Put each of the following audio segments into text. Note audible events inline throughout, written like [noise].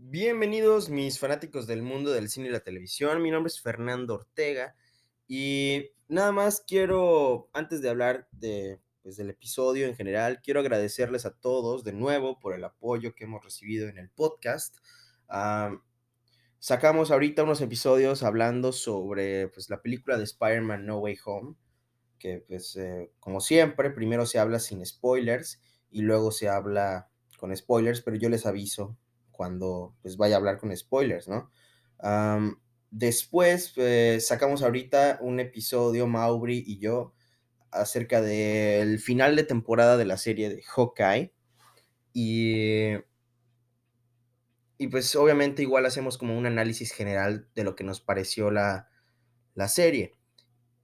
Bienvenidos mis fanáticos del mundo del cine y la televisión. Mi nombre es Fernando Ortega y nada más quiero, antes de hablar de, pues, del episodio en general, quiero agradecerles a todos de nuevo por el apoyo que hemos recibido en el podcast. Ah, sacamos ahorita unos episodios hablando sobre pues, la película de Spider-Man No Way Home, que pues eh, como siempre, primero se habla sin spoilers y luego se habla con spoilers, pero yo les aviso cuando pues vaya a hablar con spoilers, ¿no? después eh, sacamos ahorita un episodio, Mauri y yo, acerca del final de temporada de la serie de Hawkeye. Y, y pues obviamente igual hacemos como un análisis general de lo que nos pareció la, la serie.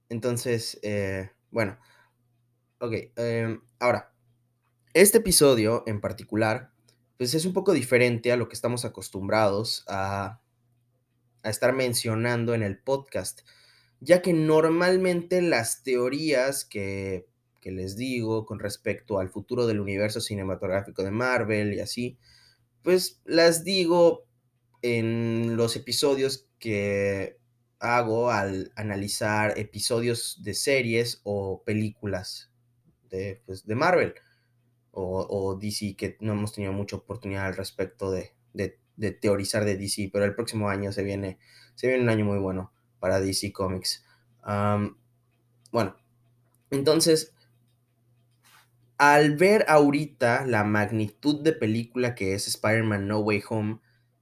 Entonces, eh, bueno, ok, em, ahora, este episodio en particular pues es un poco diferente a lo que estamos acostumbrados a, estar mencionando en el podcast, ya que normalmente las teorías que, les digo con respecto al futuro del universo cinematográfico de Marvel y así, pues las digo en los episodios que hago al analizar episodios de series o películas de, pues, de Marvel o, DC, que no hemos tenido mucha oportunidad al respecto de, teorizar de DC, pero el próximo año se viene, se viene un año muy bueno para DC Comics. bueno, entonces, al ver ahorita la magnitud de película que es Spider-Man No Way Home,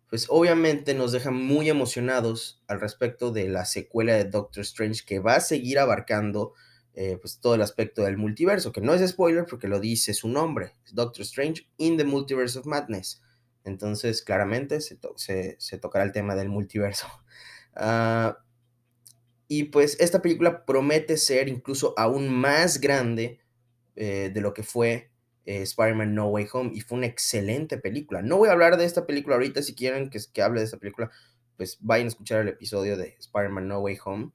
pues obviamente nos deja muy emocionados al respecto de la secuela de Doctor Strange que va a seguir abarcando eh, pues todo el aspecto del multiverso, que no es spoiler porque lo dice su nombre, Doctor Strange in the Multiverse of Madness. Entonces, claramente se, se, tocará el tema del multiverso. [laughs] Ah, y pues esta película promete ser incluso aún más grande eh, de lo que fue eh, Spider-Man No Way Home y fue una excelente película. No voy a hablar de esta película ahorita, si quieren que, que hable de esta película, pues vayan a escuchar el episodio de Spider-Man No Way Home.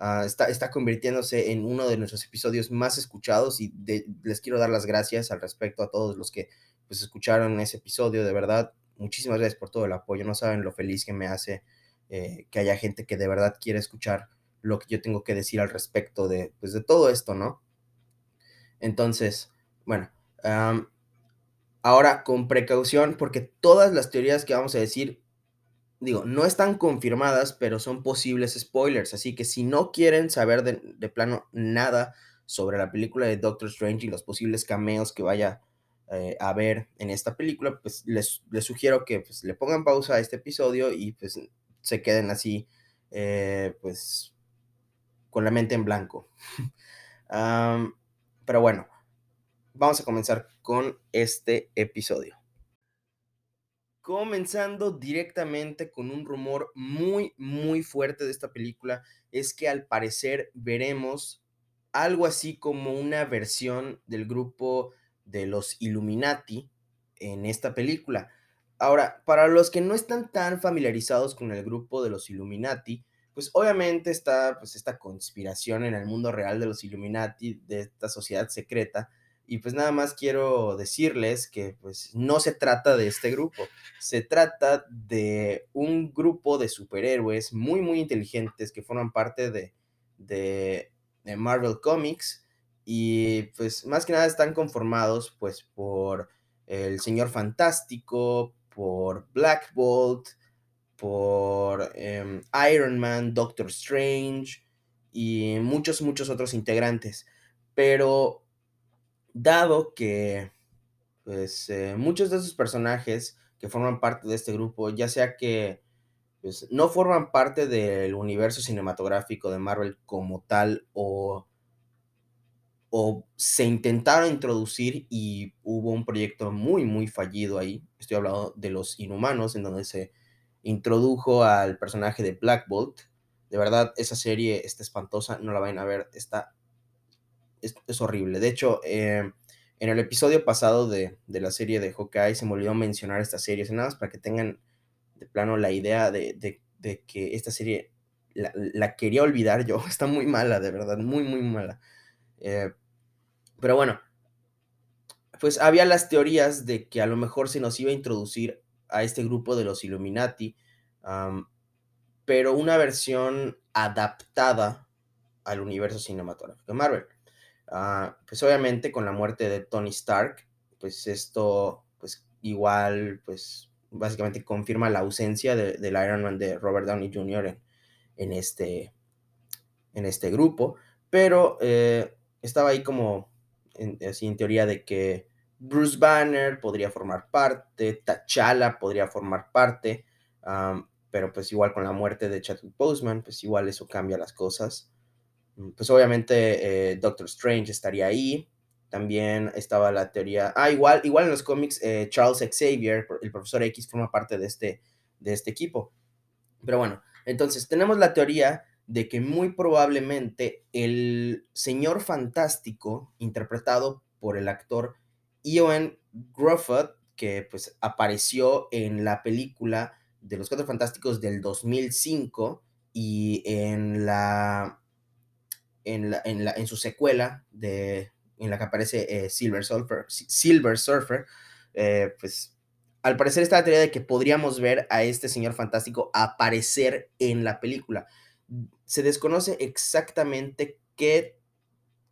Ah, está, está, convirtiéndose en uno de nuestros episodios más escuchados y les quiero dar las gracias al respecto a todos los que pues, escucharon ese episodio. De verdad, muchísimas gracias por todo el apoyo. No saben lo feliz que me hace eh, que haya gente que de verdad quiere escuchar lo que yo tengo que decir al respecto de, pues, de todo esto, ¿no? Entonces, bueno, ahora con precaución, porque todas las teorías que vamos a decir digo, no están confirmadas, pero son posibles spoilers. Así que si no quieren saber de, plano nada sobre la película de Doctor Strange y los posibles cameos que vaya eh, a ver en esta película, pues les, sugiero que pues, le pongan pausa a este episodio y pues se queden así, eh, pues, con la mente en blanco. [laughs] pero bueno, vamos a comenzar con este episodio comenzando directamente con un rumor muy, muy fuerte de esta película, es que al parecer veremos algo así como una versión del grupo de los Illuminati en esta película. Ahora, para los que no están tan familiarizados con el grupo de los Illuminati, pues obviamente está pues esta conspiración en el mundo real de los Illuminati, de esta sociedad secreta, y pues nada más quiero decirles que pues no se trata de este grupo, se trata de un grupo de superhéroes muy muy inteligentes que forman parte de, de, Marvel Comics y pues más que nada están conformados pues por el Señor Fantástico, por Black Bolt, por em, Iron Man, Doctor Strange y muchos muchos otros integrantes. Pero dado que pues, eh, muchos de esos personajes que forman parte de este grupo, ya sea que pues, no forman parte del universo cinematográfico de Marvel como tal o, o se intentaron introducir y hubo un proyecto muy, muy fallido ahí. Estoy hablando de los inhumanos, en donde se introdujo al personaje de Black Bolt. De verdad, esa serie está espantosa, no la vayan a ver, está es, horrible. De hecho, eh, en el episodio pasado de, la serie de Hawkeye se me olvidó mencionar esta serie, nada más para que tengan de plano la idea de, que esta serie la, quería olvidar yo. [laughs] Está muy mala, de verdad, muy, muy mala. Eh, pero bueno, pues había las teorías de que a lo mejor se nos iba a introducir a este grupo de los Illuminati, pero una versión adaptada al universo cinematográfico de Marvel. Ah, pues obviamente con la muerte de Tony Stark, pues esto, pues igual, pues básicamente confirma la ausencia del Iron Man de Robert Downey Jr. en, este, en este grupo, pero eh, estaba ahí como, así en teoría de que Bruce Banner podría formar parte, T'Challa podría formar parte, pero pues igual con la muerte de Chadwick Boseman, pues igual eso cambia las cosas. Pues obviamente eh, Doctor Strange estaría ahí, también estaba la teoría, ah, igual, igual en los cómics eh, Charles Xavier, el profesor X, forma parte de este, de este equipo. Pero bueno, entonces tenemos la teoría de que muy probablemente el señor fantástico, interpretado por el actor Ewan Grufford, que pues apareció en la película de los Cuatro Fantásticos del 2005 y en la en, la, en, la, en su secuela de en la que aparece eh, Silver Surfer, Silver Surfer eh, pues al parecer está la teoría de que podríamos ver a este señor fantástico aparecer en la película. Se desconoce exactamente qué,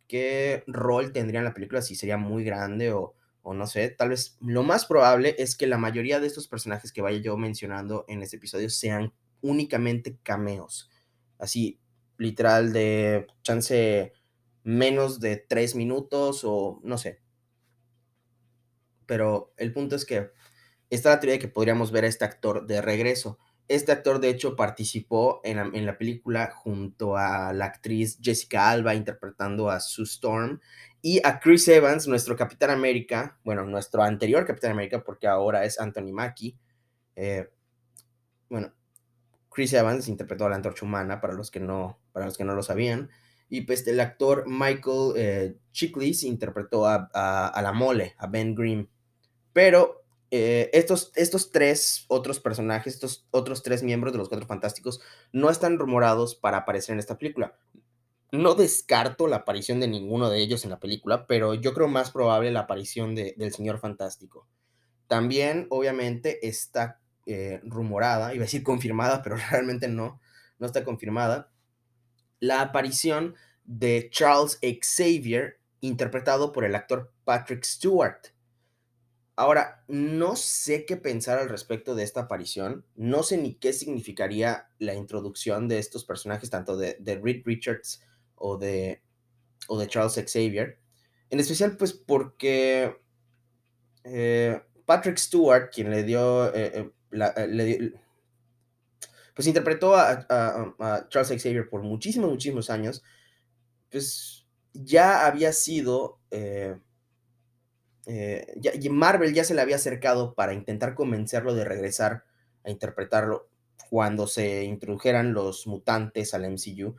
qué rol tendría en la película, si sería muy grande o, o no sé, tal vez lo más probable es que la mayoría de estos personajes que vaya yo mencionando en este episodio sean únicamente cameos. Así, literal, de chance menos de tres minutos o no sé. Pero el punto es que está la teoría de que podríamos ver a este actor de regreso. Este actor, de hecho, participó en la, en la, película junto a la actriz Jessica Alba interpretando a Sue Storm y a Chris Evans, nuestro Capitán América, bueno, nuestro anterior Capitán América, porque ahora es Anthony Mackie. Eh, bueno, Chris Evans interpretó a la antorcha humana, para los que no, para los que no lo sabían. Y pues el actor Michael eh, Chiklis interpretó a, a, la mole, a Ben Grimm. Pero eh, estos, estos tres otros personajes, estos otros tres miembros de los Cuatro Fantásticos, no están rumorados para aparecer en esta película. No descarto la aparición de ninguno de ellos en la película, pero yo creo más probable la aparición de, del Señor Fantástico. También, obviamente, está eh, rumorada, iba a decir confirmada, pero [laughs] realmente no, no está confirmada, la aparición de Charles Xavier, interpretado por el actor Patrick Stewart. Ahora, no sé qué pensar al respecto de esta aparición, no sé ni qué significaría la introducción de estos personajes, tanto de, Reed Richards o de, o de Charles Xavier, en especial pues porque eh, Patrick Stewart, quien le dio, eh, eh, pues interpretó a, Charles Xavier por muchísimos, muchísimos años, pues ya había sido eh, Marvel ya se le había acercado para intentar convencerlo de regresar a interpretarlo cuando se introdujeran los mutantes al MCU,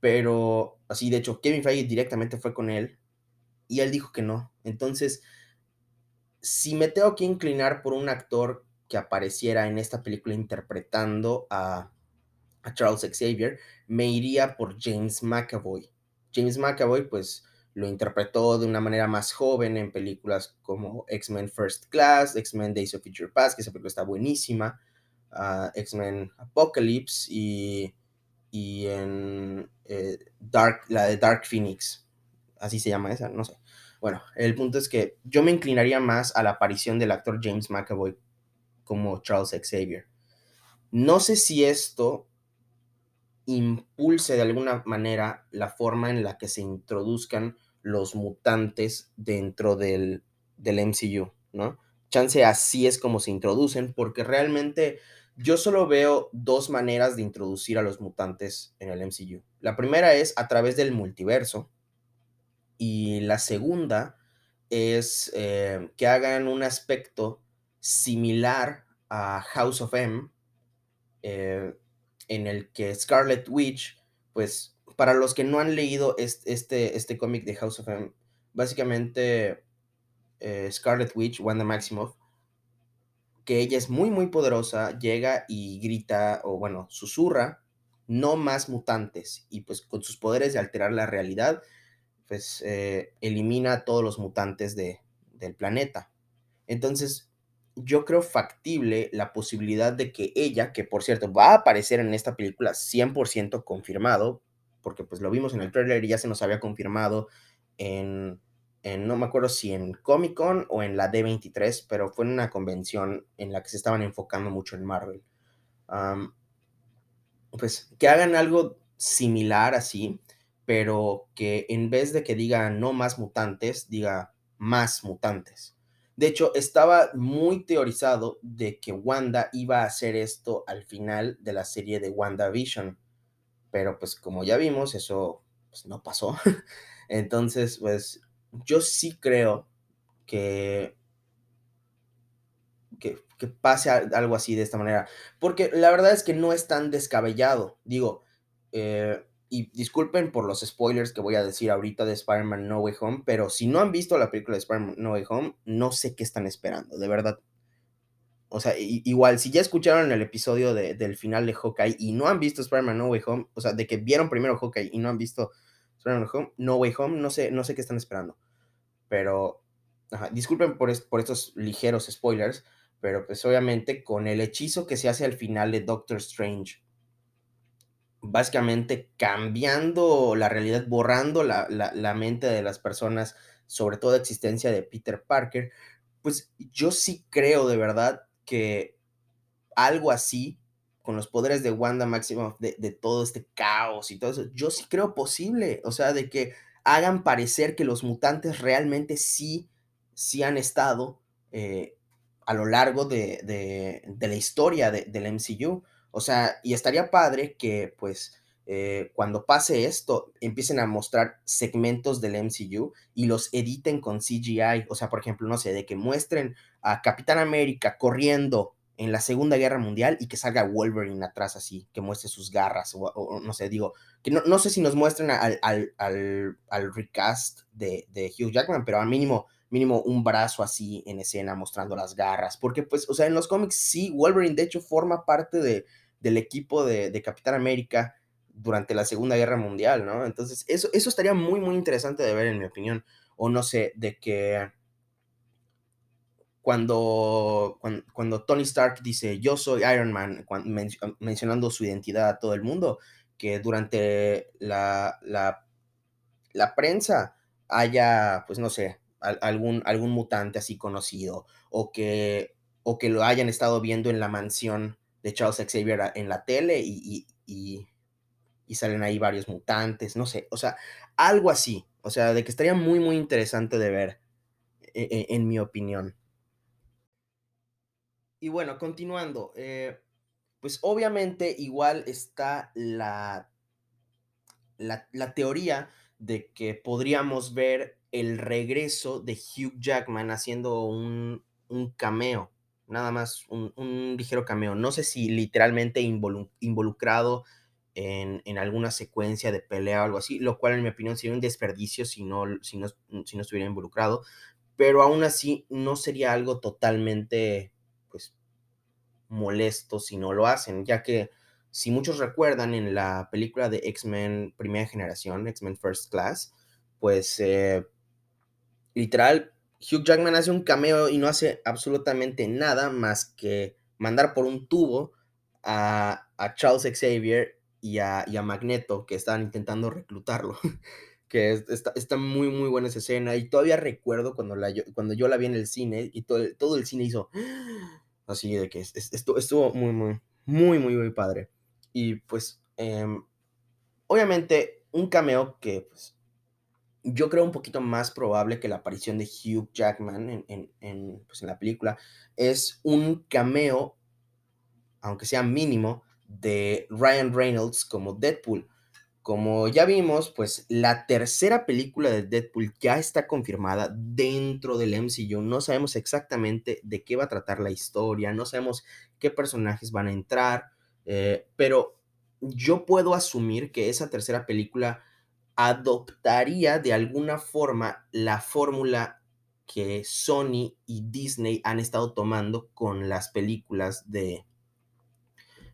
pero así, de hecho, Kevin Feige directamente fue con él y él dijo que no. Entonces, si me tengo que inclinar por un actor que apareciera en esta película interpretando a, Charles Xavier, me iría por James McAvoy. James McAvoy, pues, lo interpretó de una manera más joven en películas como X-Men First Class, X-Men Days of Future Past, que esa película está buenísima, ah, X-Men Apocalypse y, y en eh, Dark, la de Dark Phoenix, así se llama esa, no sé. Bueno, el punto es que yo me inclinaría más a la aparición del actor James McAvoy como Charles Xavier. No sé si esto impulse de alguna manera la forma en la que se introduzcan los mutantes dentro del, del MCU, ¿no? Chance así es como se introducen, porque realmente yo solo veo dos maneras de introducir a los mutantes en el MCU. La primera es a través del multiverso y la segunda es eh, que hagan un aspecto similar a House of M, eh, en el que Scarlet Witch, pues para los que no han leído este, este, cómic de House of M, básicamente eh, Scarlet Witch, Wanda Maximoff, que ella es muy, muy poderosa, llega y grita, o bueno, susurra, no más mutantes, y pues con sus poderes de alterar la realidad, pues eh, elimina a todos los mutantes de, del planeta. Entonces, yo creo factible la posibilidad de que ella, que por cierto va a aparecer en esta película 100% confirmado, porque pues lo vimos en el trailer y ya se nos había confirmado en, no me acuerdo si en Comic Con o en la D23, pero fue en una convención en la que se estaban enfocando mucho en Marvel. pues que hagan algo similar así, pero que en vez de que diga no más mutantes, diga más mutantes. De hecho, estaba muy teorizado de que Wanda iba a hacer esto al final de la serie de WandaVision. Pero pues como ya vimos, eso pues, no pasó. [laughs] Entonces, pues yo sí creo que, que, pase algo así de esta manera. Porque la verdad es que no es tan descabellado. Digo, eh, y disculpen por los spoilers que voy a decir ahorita de Spider-Man No Way Home, pero si no han visto la película de Spider-Man No Way Home, no sé qué están esperando, de verdad. O sea, igual, si ya escucharon el episodio del final de Hawkeye y no han visto Spider-Man No Way Home, o sea, de que vieron primero Hawkeye y no han visto Spider-Man No Way Home, no sé, no sé qué están esperando. Pero, disculpen por, por estos ligeros spoilers, pero pues obviamente con el hechizo que se hace al final de Doctor Strange básicamente cambiando la realidad, borrando la, mente de las personas, sobre todo la existencia de Peter Parker, pues yo sí creo de verdad que algo así, con los poderes de Wanda Maximoff, de, todo este caos y todo eso, yo sí creo posible, o sea, de que hagan parecer que los mutantes realmente sí, sí han estado eh, a lo largo de, la historia del MCU. O sea, y estaría padre que pues eh, cuando pase esto empiecen a mostrar segmentos del MCU y los editen con CGI. O sea, por ejemplo, no sé, de que muestren a Capitán América corriendo en la Segunda Guerra Mundial y que salga Wolverine atrás así, que muestre sus garras, o, no sé, digo, que no, sé si nos muestren al, al, recast de, de, Hugh Jackman, pero al mínimo, mínimo un brazo así en escena mostrando las garras, porque pues, o sea, en los cómics sí, Wolverine de hecho forma parte de, del equipo de, Capitán América durante la Segunda Guerra Mundial, ¿no? Entonces, eso, eso estaría muy, muy interesante de ver, en mi opinión. O no sé, de que cuando, cuando, Tony Stark dice yo soy Iron Man, mencionando su identidad a todo el mundo, que durante la, la, la prensa haya, pues no sé, algún, algún mutante así conocido, o que, o que lo hayan estado viendo en la mansión de Charles Xavier en la tele y, y, salen ahí varios mutantes, no sé, o sea, algo así, o sea, de que estaría muy, muy interesante de ver, e, e, en, mi opinión. Y bueno, continuando, eh, pues obviamente igual está la, la, la teoría de que podríamos ver el regreso de Hugh Jackman haciendo un, un cameo nada más un, ligero cameo. No sé si literalmente involucrado en, alguna secuencia de pelea o algo así, lo cual en mi opinión sería un desperdicio si no, si no, si no estuviera involucrado, pero aún así no sería algo totalmente, pues, molesto si no lo hacen, ya que si muchos recuerdan en la película de X-Men Primera Generación, X-Men First Class, pues eh, literal Hugh Jackman hace un cameo y no hace absolutamente nada más que mandar por un tubo a, Charles Xavier y a, Magneto que estaban intentando reclutarlo. [laughs] que está, muy, muy buena esa escena. Y todavía recuerdo cuando, la, cuando yo la vi en el cine y todo, todo el cine hizo [gasps] así de que estuvo, estuvo muy, muy, muy, muy, muy padre. Y pues, em, obviamente, un cameo que pues, yo creo un poquito más probable que la aparición de Hugh Jackman en, pues, en, la película es un cameo, aunque sea mínimo, de Ryan Reynolds como Deadpool. Como ya vimos, pues la tercera película de Deadpool ya está confirmada dentro del MCU. No sabemos exactamente de qué va a tratar la historia, no sabemos qué personajes van a entrar, eh, pero yo puedo asumir que esa tercera película adoptaría de alguna forma la fórmula que Sony y Disney han estado tomando con las películas de,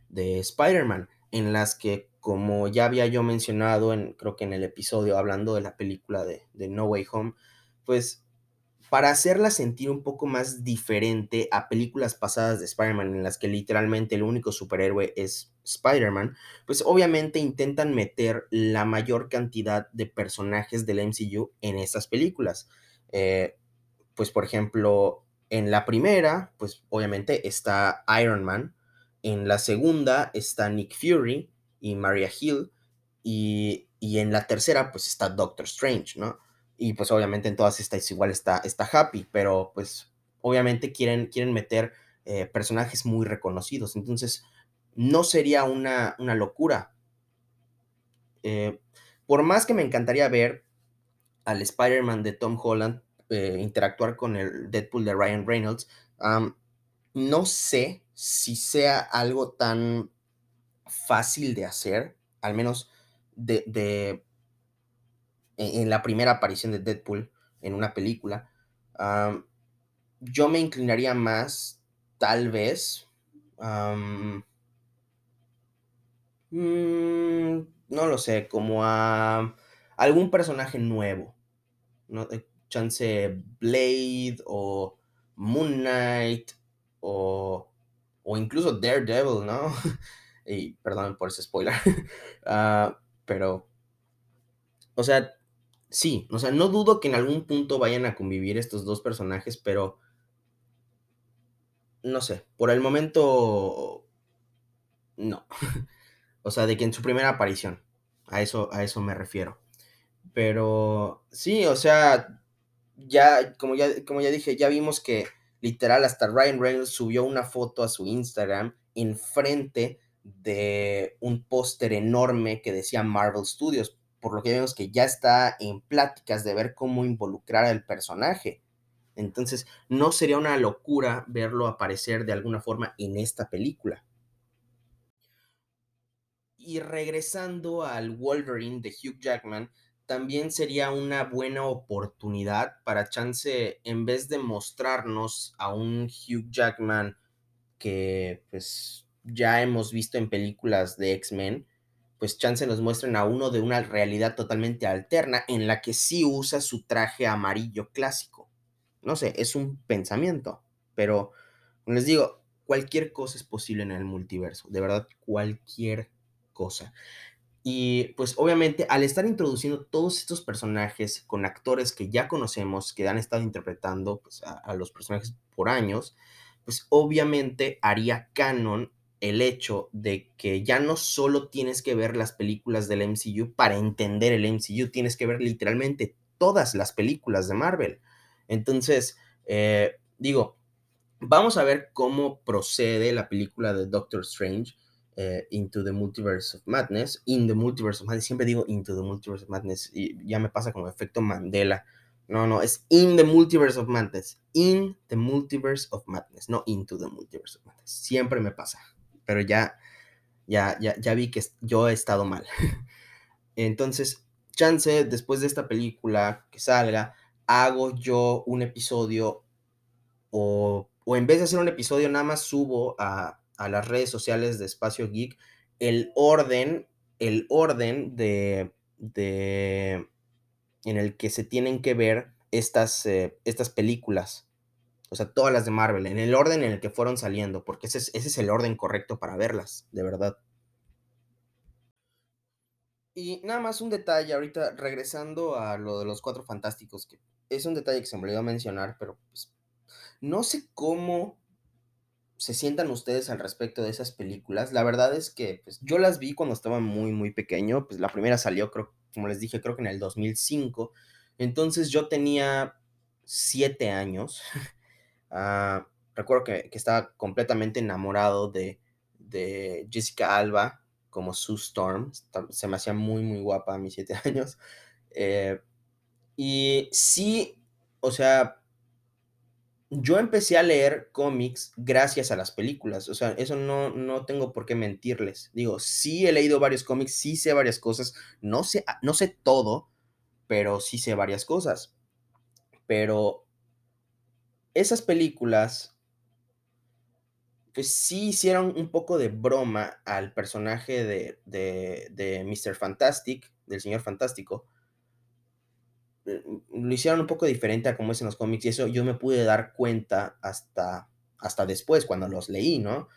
de Spider-Man, en las que, como ya había yo mencionado, en, creo que en el episodio hablando de la película de, No Way Home, pues para hacerla sentir un poco más diferente a películas pasadas de Spider-Man en las que literalmente el único superhéroe es Spider-Man, pues obviamente intentan meter la mayor cantidad de personajes del MCU en estas películas. Eh, pues por ejemplo, en la primera, pues obviamente está Iron Man, en la segunda está Nick Fury y Maria Hill, y, y en la tercera pues está Doctor Strange, ¿no? Y pues obviamente en todas estas igual está, está Happy, pero pues obviamente quieren, quieren meter eh, personajes muy reconocidos. Entonces, no sería una, una locura. Eh, por más que me encantaría ver al Spider-Man de Tom Holland eh, interactuar con el Deadpool de Ryan Reynolds, no sé si sea algo tan fácil de hacer, al menos de, en, la primera aparición de Deadpool en una película, yo me inclinaría más, tal vez, mm, no lo sé, como a algún personaje nuevo, ¿no? Chance Blade o Moon Knight o, o incluso Daredevil, ¿no? [laughs] y perdón por ese spoiler, [laughs] ah, pero, o sea, sí, o sea, no dudo que en algún punto vayan a convivir estos dos personajes, pero no sé, por el momento no. [laughs] o sea, de que en su primera aparición, a eso, a eso me refiero. Pero sí, o sea, ya como, ya, como ya dije, ya vimos que literal hasta Ryan Reynolds subió una foto a su Instagram enfrente de un póster enorme que decía Marvel Studios por lo que vemos que ya está en pláticas de ver cómo involucrar al personaje. Entonces, no sería una locura verlo aparecer de alguna forma en esta película. Y regresando al Wolverine de Hugh Jackman, también sería una buena oportunidad para Chance, en vez de mostrarnos a un Hugh Jackman que pues ya hemos visto en películas de X-Men, pues chance nos muestren a uno de una realidad totalmente alterna en la que sí usa su traje amarillo clásico. No sé, es un pensamiento, pero les digo, cualquier cosa es posible en el multiverso, de verdad, cualquier cosa. Y pues obviamente al estar introduciendo todos estos personajes con actores que ya conocemos, que han estado interpretando pues, a, los personajes por años, pues obviamente haría canon el hecho de que ya no solo tienes que ver las películas del MCU para entender el MCU, tienes que ver literalmente todas las películas de Marvel. Entonces, eh, digo, vamos a ver cómo procede la película de Doctor Strange. Eh, into the Multiverse of Madness, in the Multiverse of Madness, siempre digo into the Multiverse of Madness y ya me pasa como efecto Mandela. No, no, es in the Multiverse of Madness, in the Multiverse of Madness, no into the Multiverse of Madness. Siempre me pasa pero ya, ya, ya, ya vi que yo he estado mal. [laughs] Entonces, chance, después de esta película que salga, hago yo un episodio o, o en vez de hacer un episodio, nada más subo a, a las redes sociales de Espacio Geek el orden, el orden de, de en el que se tienen que ver estas, eh, estas películas o sea, todas las de Marvel, en el orden en el que fueron saliendo, porque ese es, el orden correcto para verlas, de verdad. Y nada más un detalle, ahorita regresando a lo de los cuatro fantásticos, que es un detalle que se me olvidó mencionar, pero pues no sé cómo se sientan ustedes al respecto de esas películas. La verdad es que pues, yo las vi cuando estaba muy, muy pequeño. Pues la primera salió, creo, como les dije, creo que en el 2005. Entonces yo tenía siete años. [laughs] Ah, recuerdo que, estaba completamente enamorado de, Jessica Alba como Sue Storm. Se me hacía muy, muy guapa a mis siete [laughs] años. Eh, y sí, o sea, yo empecé a leer cómics gracias a las películas. O sea, eso no, no tengo por qué mentirles. Digo, sí he leído varios cómics, sí sé varias cosas. No sé, no sé todo, pero sí sé varias cosas. Pero esas películas, pues sí hicieron un poco de broma al personaje de, de, Mr. Fantastic, del Señor Fantástico, lo hicieron un poco diferente a como es en los cómics y eso yo me pude dar cuenta hasta, hasta después, cuando los leí, ¿no?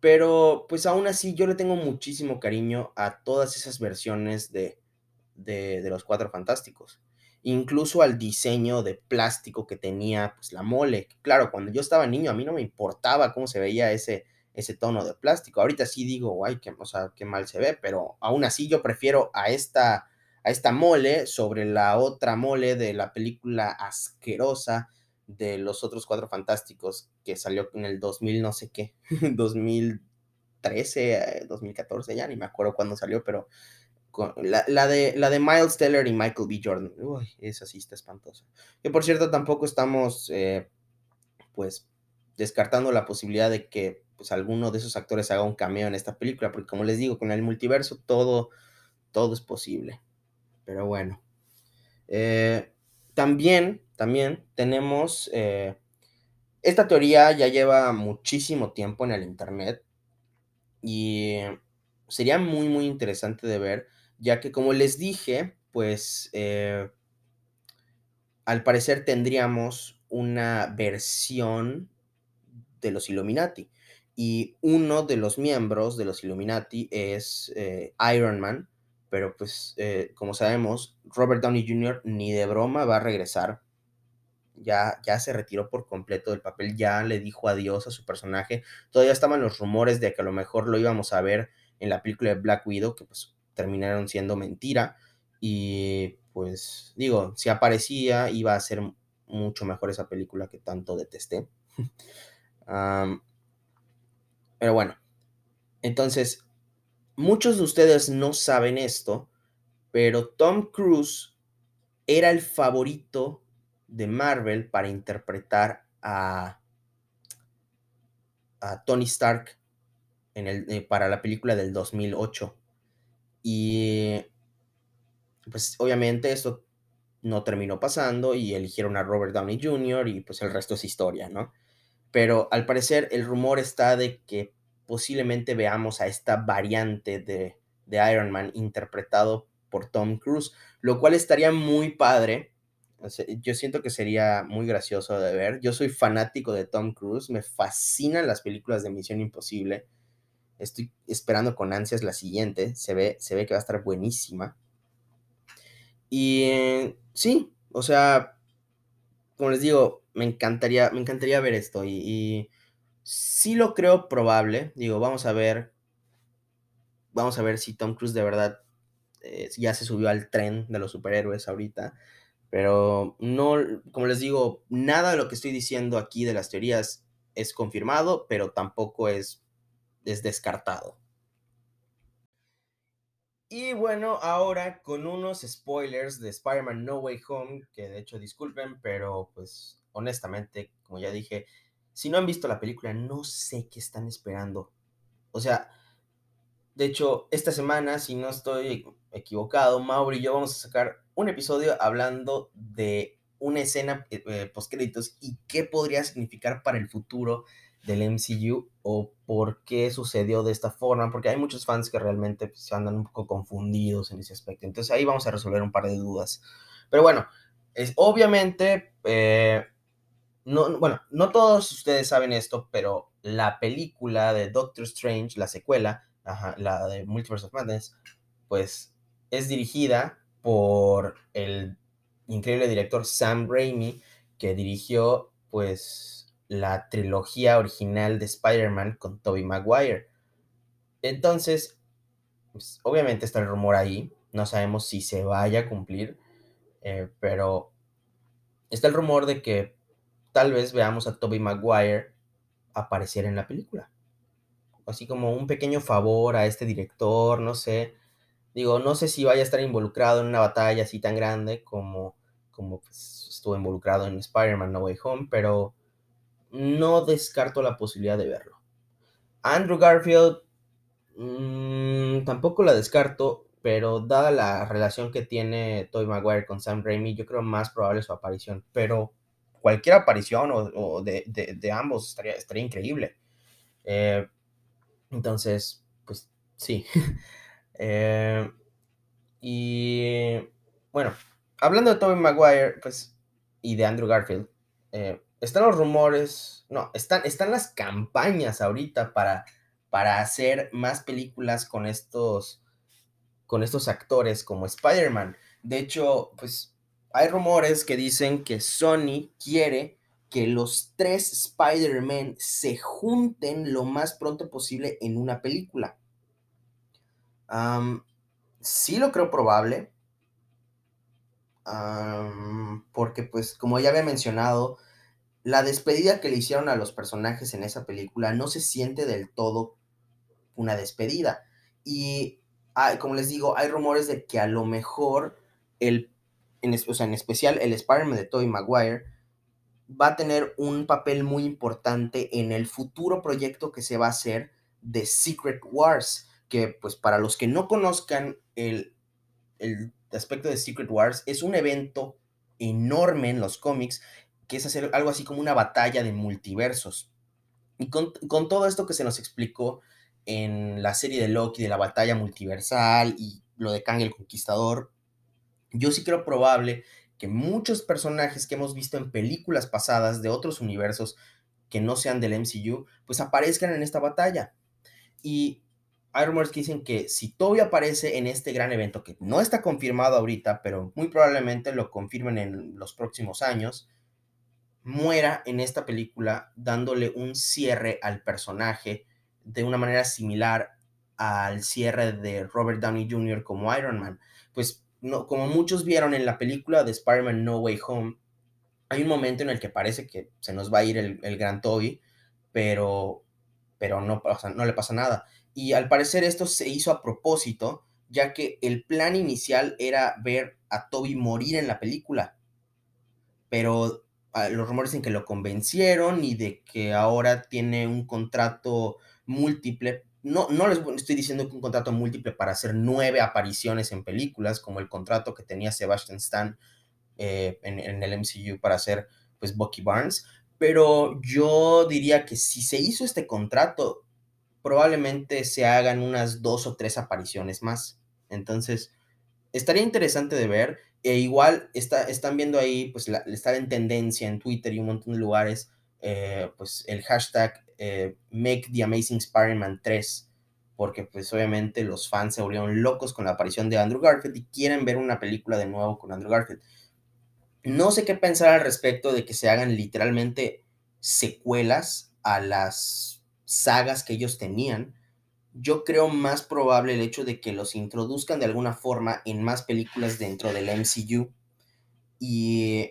Pero pues aún así yo le tengo muchísimo cariño a todas esas versiones de, de, de los Cuatro Fantásticos incluso al diseño de plástico que tenía pues, la mole. Claro, cuando yo estaba niño a mí no me importaba cómo se veía ese, ese tono de plástico. Ahorita sí digo, ay, qué, o sea, qué mal se ve, pero aún así yo prefiero a esta, a esta mole sobre la otra mole de la película asquerosa de los otros cuatro fantásticos que salió en el 2000 no sé qué, [laughs] 2013, 2014, ya ni me acuerdo cuándo salió, pero la, de, la de Miles Teller y Michael B. Jordan. Uy, esa sí está espantosa. Que por cierto, tampoco estamos, eh, pues, descartando la posibilidad de que pues, alguno de esos actores haga un cameo en esta película, porque como les digo, con el multiverso todo, todo es posible. Pero bueno. Eh, también, también tenemos... Eh, esta teoría ya lleva muchísimo tiempo en el Internet y sería muy, muy interesante de ver ya que como les dije, pues eh, al parecer tendríamos una versión de los Illuminati. Y uno de los miembros de los Illuminati es Iron Man, pero pues eh, como sabemos, Robert Downey Jr. ni de broma va a regresar. Ya, ya se retiró por completo del papel, ya le dijo adiós a su personaje. Todavía estaban los rumores de que a lo mejor lo íbamos a ver en la película de Black Widow, que pues terminaron siendo mentira. Y pues digo, si aparecía iba a ser mucho mejor esa película que tanto detesté. [laughs] pero bueno, entonces, muchos de ustedes no saben esto, pero Tom Cruise era el favorito de Marvel para interpretar a, Tony Stark en el, eh, para la película del 2008. Y pues obviamente esto no terminó pasando y eligieron a Robert Downey Jr. y pues el resto es historia, ¿no? Pero al parecer el rumor está de que posiblemente veamos a esta variante de, de Iron Man interpretado por Tom Cruise, lo cual estaría muy padre. yo siento que sería muy gracioso de ver. Yo soy fanático de Tom Cruise, me fascinan las películas de Misión Imposible. Estoy esperando con ansias la siguiente. Se ve, se ve que va a estar buenísima. Y sí, o sea, como les digo, me encantaría, me encantaría ver esto. Y, sí lo creo probable. Digo, vamos a ver. Vamos a ver si Tom Cruise de verdad eh, ya se subió al tren de los superhéroes ahorita. Pero no, como les digo, nada de lo que estoy diciendo aquí de las teorías es confirmado, pero tampoco es es descartado. Y bueno, ahora con unos spoilers de Spider-Man No Way Home, que de hecho disculpen, pero pues honestamente, como ya dije, si no han visto la película, no sé qué están esperando. O sea, de hecho, esta semana, si no estoy equivocado, Mauri y yo vamos a sacar un episodio hablando de una escena eh, eh, post créditos y qué podría significar para el futuro del MCU o por qué sucedió de esta forma, porque hay muchos fans que realmente pues, se andan un poco confundidos en ese aspecto. Entonces ahí vamos a resolver un par de dudas. Pero bueno, es, obviamente, eh, no, bueno, no todos ustedes saben esto, pero la película de Doctor Strange, la secuela, la de Multiverse of Madness, pues es dirigida por el increíble director Sam Raimi, que dirigió pues la trilogía original de Spider-Man con Tobey Maguire. Entonces, pues, obviamente está el rumor ahí, no sabemos si se vaya a cumplir, eh, pero está el rumor de que tal vez veamos a Tobey Maguire aparecer en la película. Así como un pequeño favor a este director, no sé. Digo, no sé si vaya a estar involucrado en una batalla así tan grande como, como estuvo involucrado en Spider-Man No Way Home, pero no descarto la posibilidad de verlo. Andrew Garfield mm, tampoco la descarto, pero dada la relación que tiene Toy Maguire con Sam Raimi, yo creo más probable su aparición. Pero cualquier aparición o, de, ambos estaría, estaría increíble. Eh, entonces, pues sí. [laughs] Eh, y bueno, hablando de Tobey Maguire, pues, y de Andrew Garfield, eh, están los rumores, no, están, están las campañas ahorita para, para hacer más películas con estos, con estos actores como Spider-Man. De hecho, pues, hay rumores que dicen que Sony quiere que los tres Spider-Man se junten lo más pronto posible en una película. sí lo creo probable. porque pues como ya había mencionado, la despedida que le hicieron a los personajes en esa película no se siente del todo una despedida. Y como les digo, hay rumores de que a lo mejor el, en, o sea, en especial el Spider-Man de Tobey Maguire, va a tener un papel muy importante en el futuro proyecto que se va a hacer de Secret Wars, que pues para los que no conozcan el, el aspecto de Secret Wars, es un evento enorme en los cómics, que es hacer algo así como una batalla de multiversos. Y con, con todo esto que se nos explicó en la serie de Loki, de la batalla multiversal y lo de Kang el Conquistador, yo sí creo probable que muchos personajes que hemos visto en películas pasadas de otros universos que no sean del MCU, pues aparezcan en esta batalla. Y hay rumores que dicen que si Toby aparece en este gran evento, que no está confirmado ahorita, pero muy probablemente lo confirmen en los próximos años, muera en esta película dándole un cierre al personaje de una manera similar al cierre de Robert Downey Jr. como Iron Man. Pues como muchos vieron en la película de Spider-Man No Way Home, hay un momento en el que parece que se nos va a ir el, gran Toby, pero, pero no, no le pasa nada. Y al parecer esto se hizo a propósito, ya que el plan inicial era ver a Toby morir en la película. Pero ah, los rumores dicen que lo convencieron y de que ahora tiene un contrato múltiple no, no les estoy diciendo que un contrato múltiple para hacer nueve apariciones en películas, como el contrato que tenía Sebastian Stan eh, en, el MCU para hacer pues Bucky Barnes, pero yo diría que si se hizo este contrato, probablemente se hagan unas dos o tres apariciones más. Entonces, estaría interesante de ver. E igual está, están viendo ahí, pues la, en tendencia en Twitter y un montón de lugares, eh, pues el hashtag eh, Make the Amazing Spider-Man 3, porque pues obviamente los fans se volvieron locos con la aparición de Andrew Garfield y quieren ver una película de nuevo con Andrew Garfield. No sé qué pensar al respecto de que se hagan literalmente secuelas a las sagas que ellos tenían. Yo creo más probable el hecho de que los introduzcan de alguna forma en más películas dentro del MCU. Y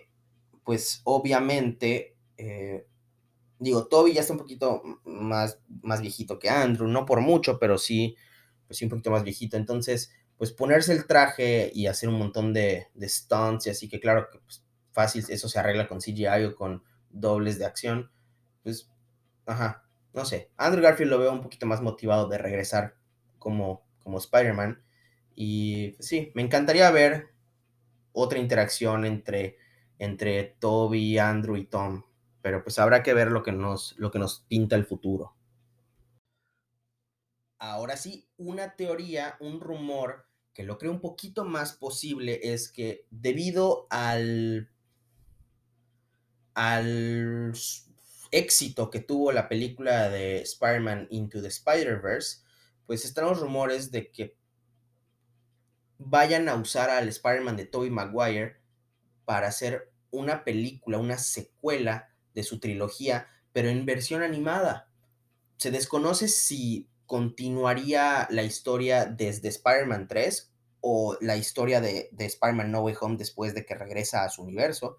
pues obviamente eh, digo, Toby ya está un poquito más, más viejito que Andrew, no por mucho, pero sí, pues un poquito más viejito. Entonces, pues ponerse el traje y hacer un montón de, de stunts y así que claro que pues, fácil eso se arregla con CGI o con dobles de acción, pues, ajá, no sé. Andrew Garfield lo veo un poquito más motivado de regresar como, como Spider-Man. Y pues, sí, me encantaría ver otra interacción entre, entre Toby, Andrew y Tom pero pues habrá que ver lo que nos, lo que nos pinta el futuro. Ahora sí, una teoría, un rumor que lo creo un poquito más posible es que debido al, al éxito que tuvo la película de Spider-Man Into the Spider-Verse, pues están los rumores de que vayan a usar al Spider-Man de Tobey Maguire para hacer una película, una secuela de su trilogía, pero en versión animada. Se desconoce si continuaría la historia desde Spider-Man 3 o la historia de, de Spider-Man No Way Home después de que regresa a su universo,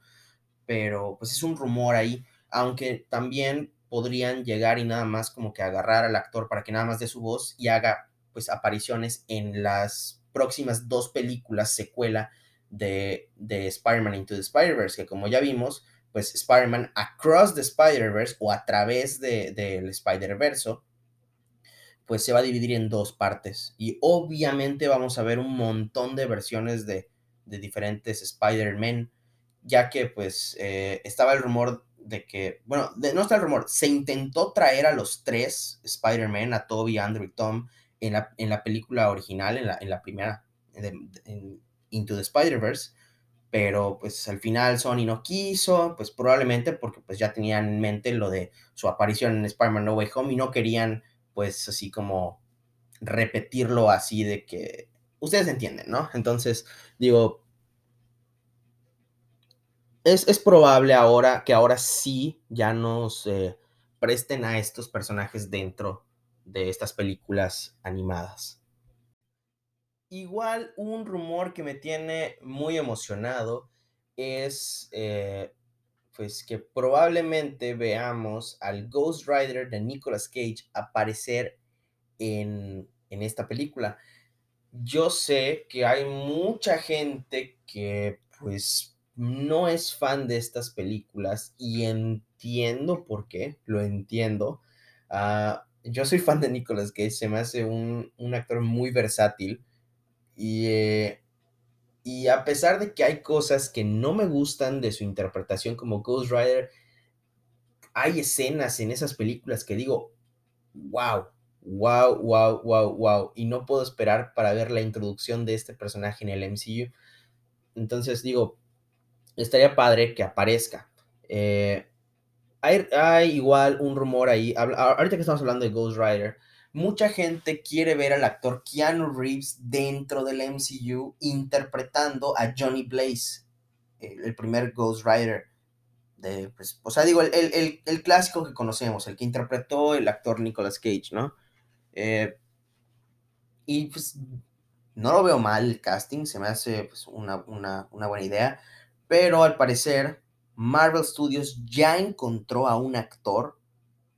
pero pues es un rumor ahí, aunque también podrían llegar y nada más como que agarrar al actor para que nada más dé su voz y haga pues apariciones en las próximas dos películas secuela de, de Spider-Man Into the Spider-Verse, que como ya vimos, pues Spider-Man Across the Spider-Verse o a través del de, Spider-Verse, pues se va a dividir en dos partes. Y obviamente vamos a ver un montón de versiones de, de diferentes Spider-Man, ya que pues eh, estaba el rumor de que, bueno, no está el rumor, se intentó traer a los tres Spider-Man, a Toby, Andrew y Tom, en la, en la película original, en la, en la primera, Into the Spider-Verse, pero pues al final Sony no quiso, pues probablemente porque pues ya tenían en mente lo de su aparición en Spider-Man No Way Home y no querían pues así como repetirlo así de que ustedes entienden, ¿no? Entonces digo, es, es probable ahora que ahora sí ya nos presten a estos personajes dentro de estas películas animadas. Igual un rumor que me tiene muy emocionado es eh, pues que probablemente veamos al Ghost Rider de Nicolas Cage aparecer en, en esta película. Yo sé que hay mucha gente que pues no es fan de estas películas y entiendo por qué, lo entiendo. Ah, yo soy fan de Nicolas Cage, se me hace un, un actor muy versátil y, eh, y a pesar de que hay cosas que no me gustan de su interpretación como Ghost Rider, hay escenas en esas películas que digo, wow, wow, wow, wow, wow. Y no puedo esperar para ver la introducción de este personaje en el MCU. Entonces digo, estaría padre que aparezca. Eh, hay, hay, igual un rumor ahí, ahorita que estamos hablando de Ghost Rider, mucha gente quiere ver al actor Keanu Reeves dentro del MCU interpretando a Johnny Blaze, el, primer Ghost Rider. De, pues, o sea, digo, el, el, clásico que conocemos, el que interpretó el actor Nicolas Cage, ¿no? Eh, y pues no lo veo mal el casting, se me hace pues, una, una, una buena idea, pero al parecer Marvel Studios ya encontró a un actor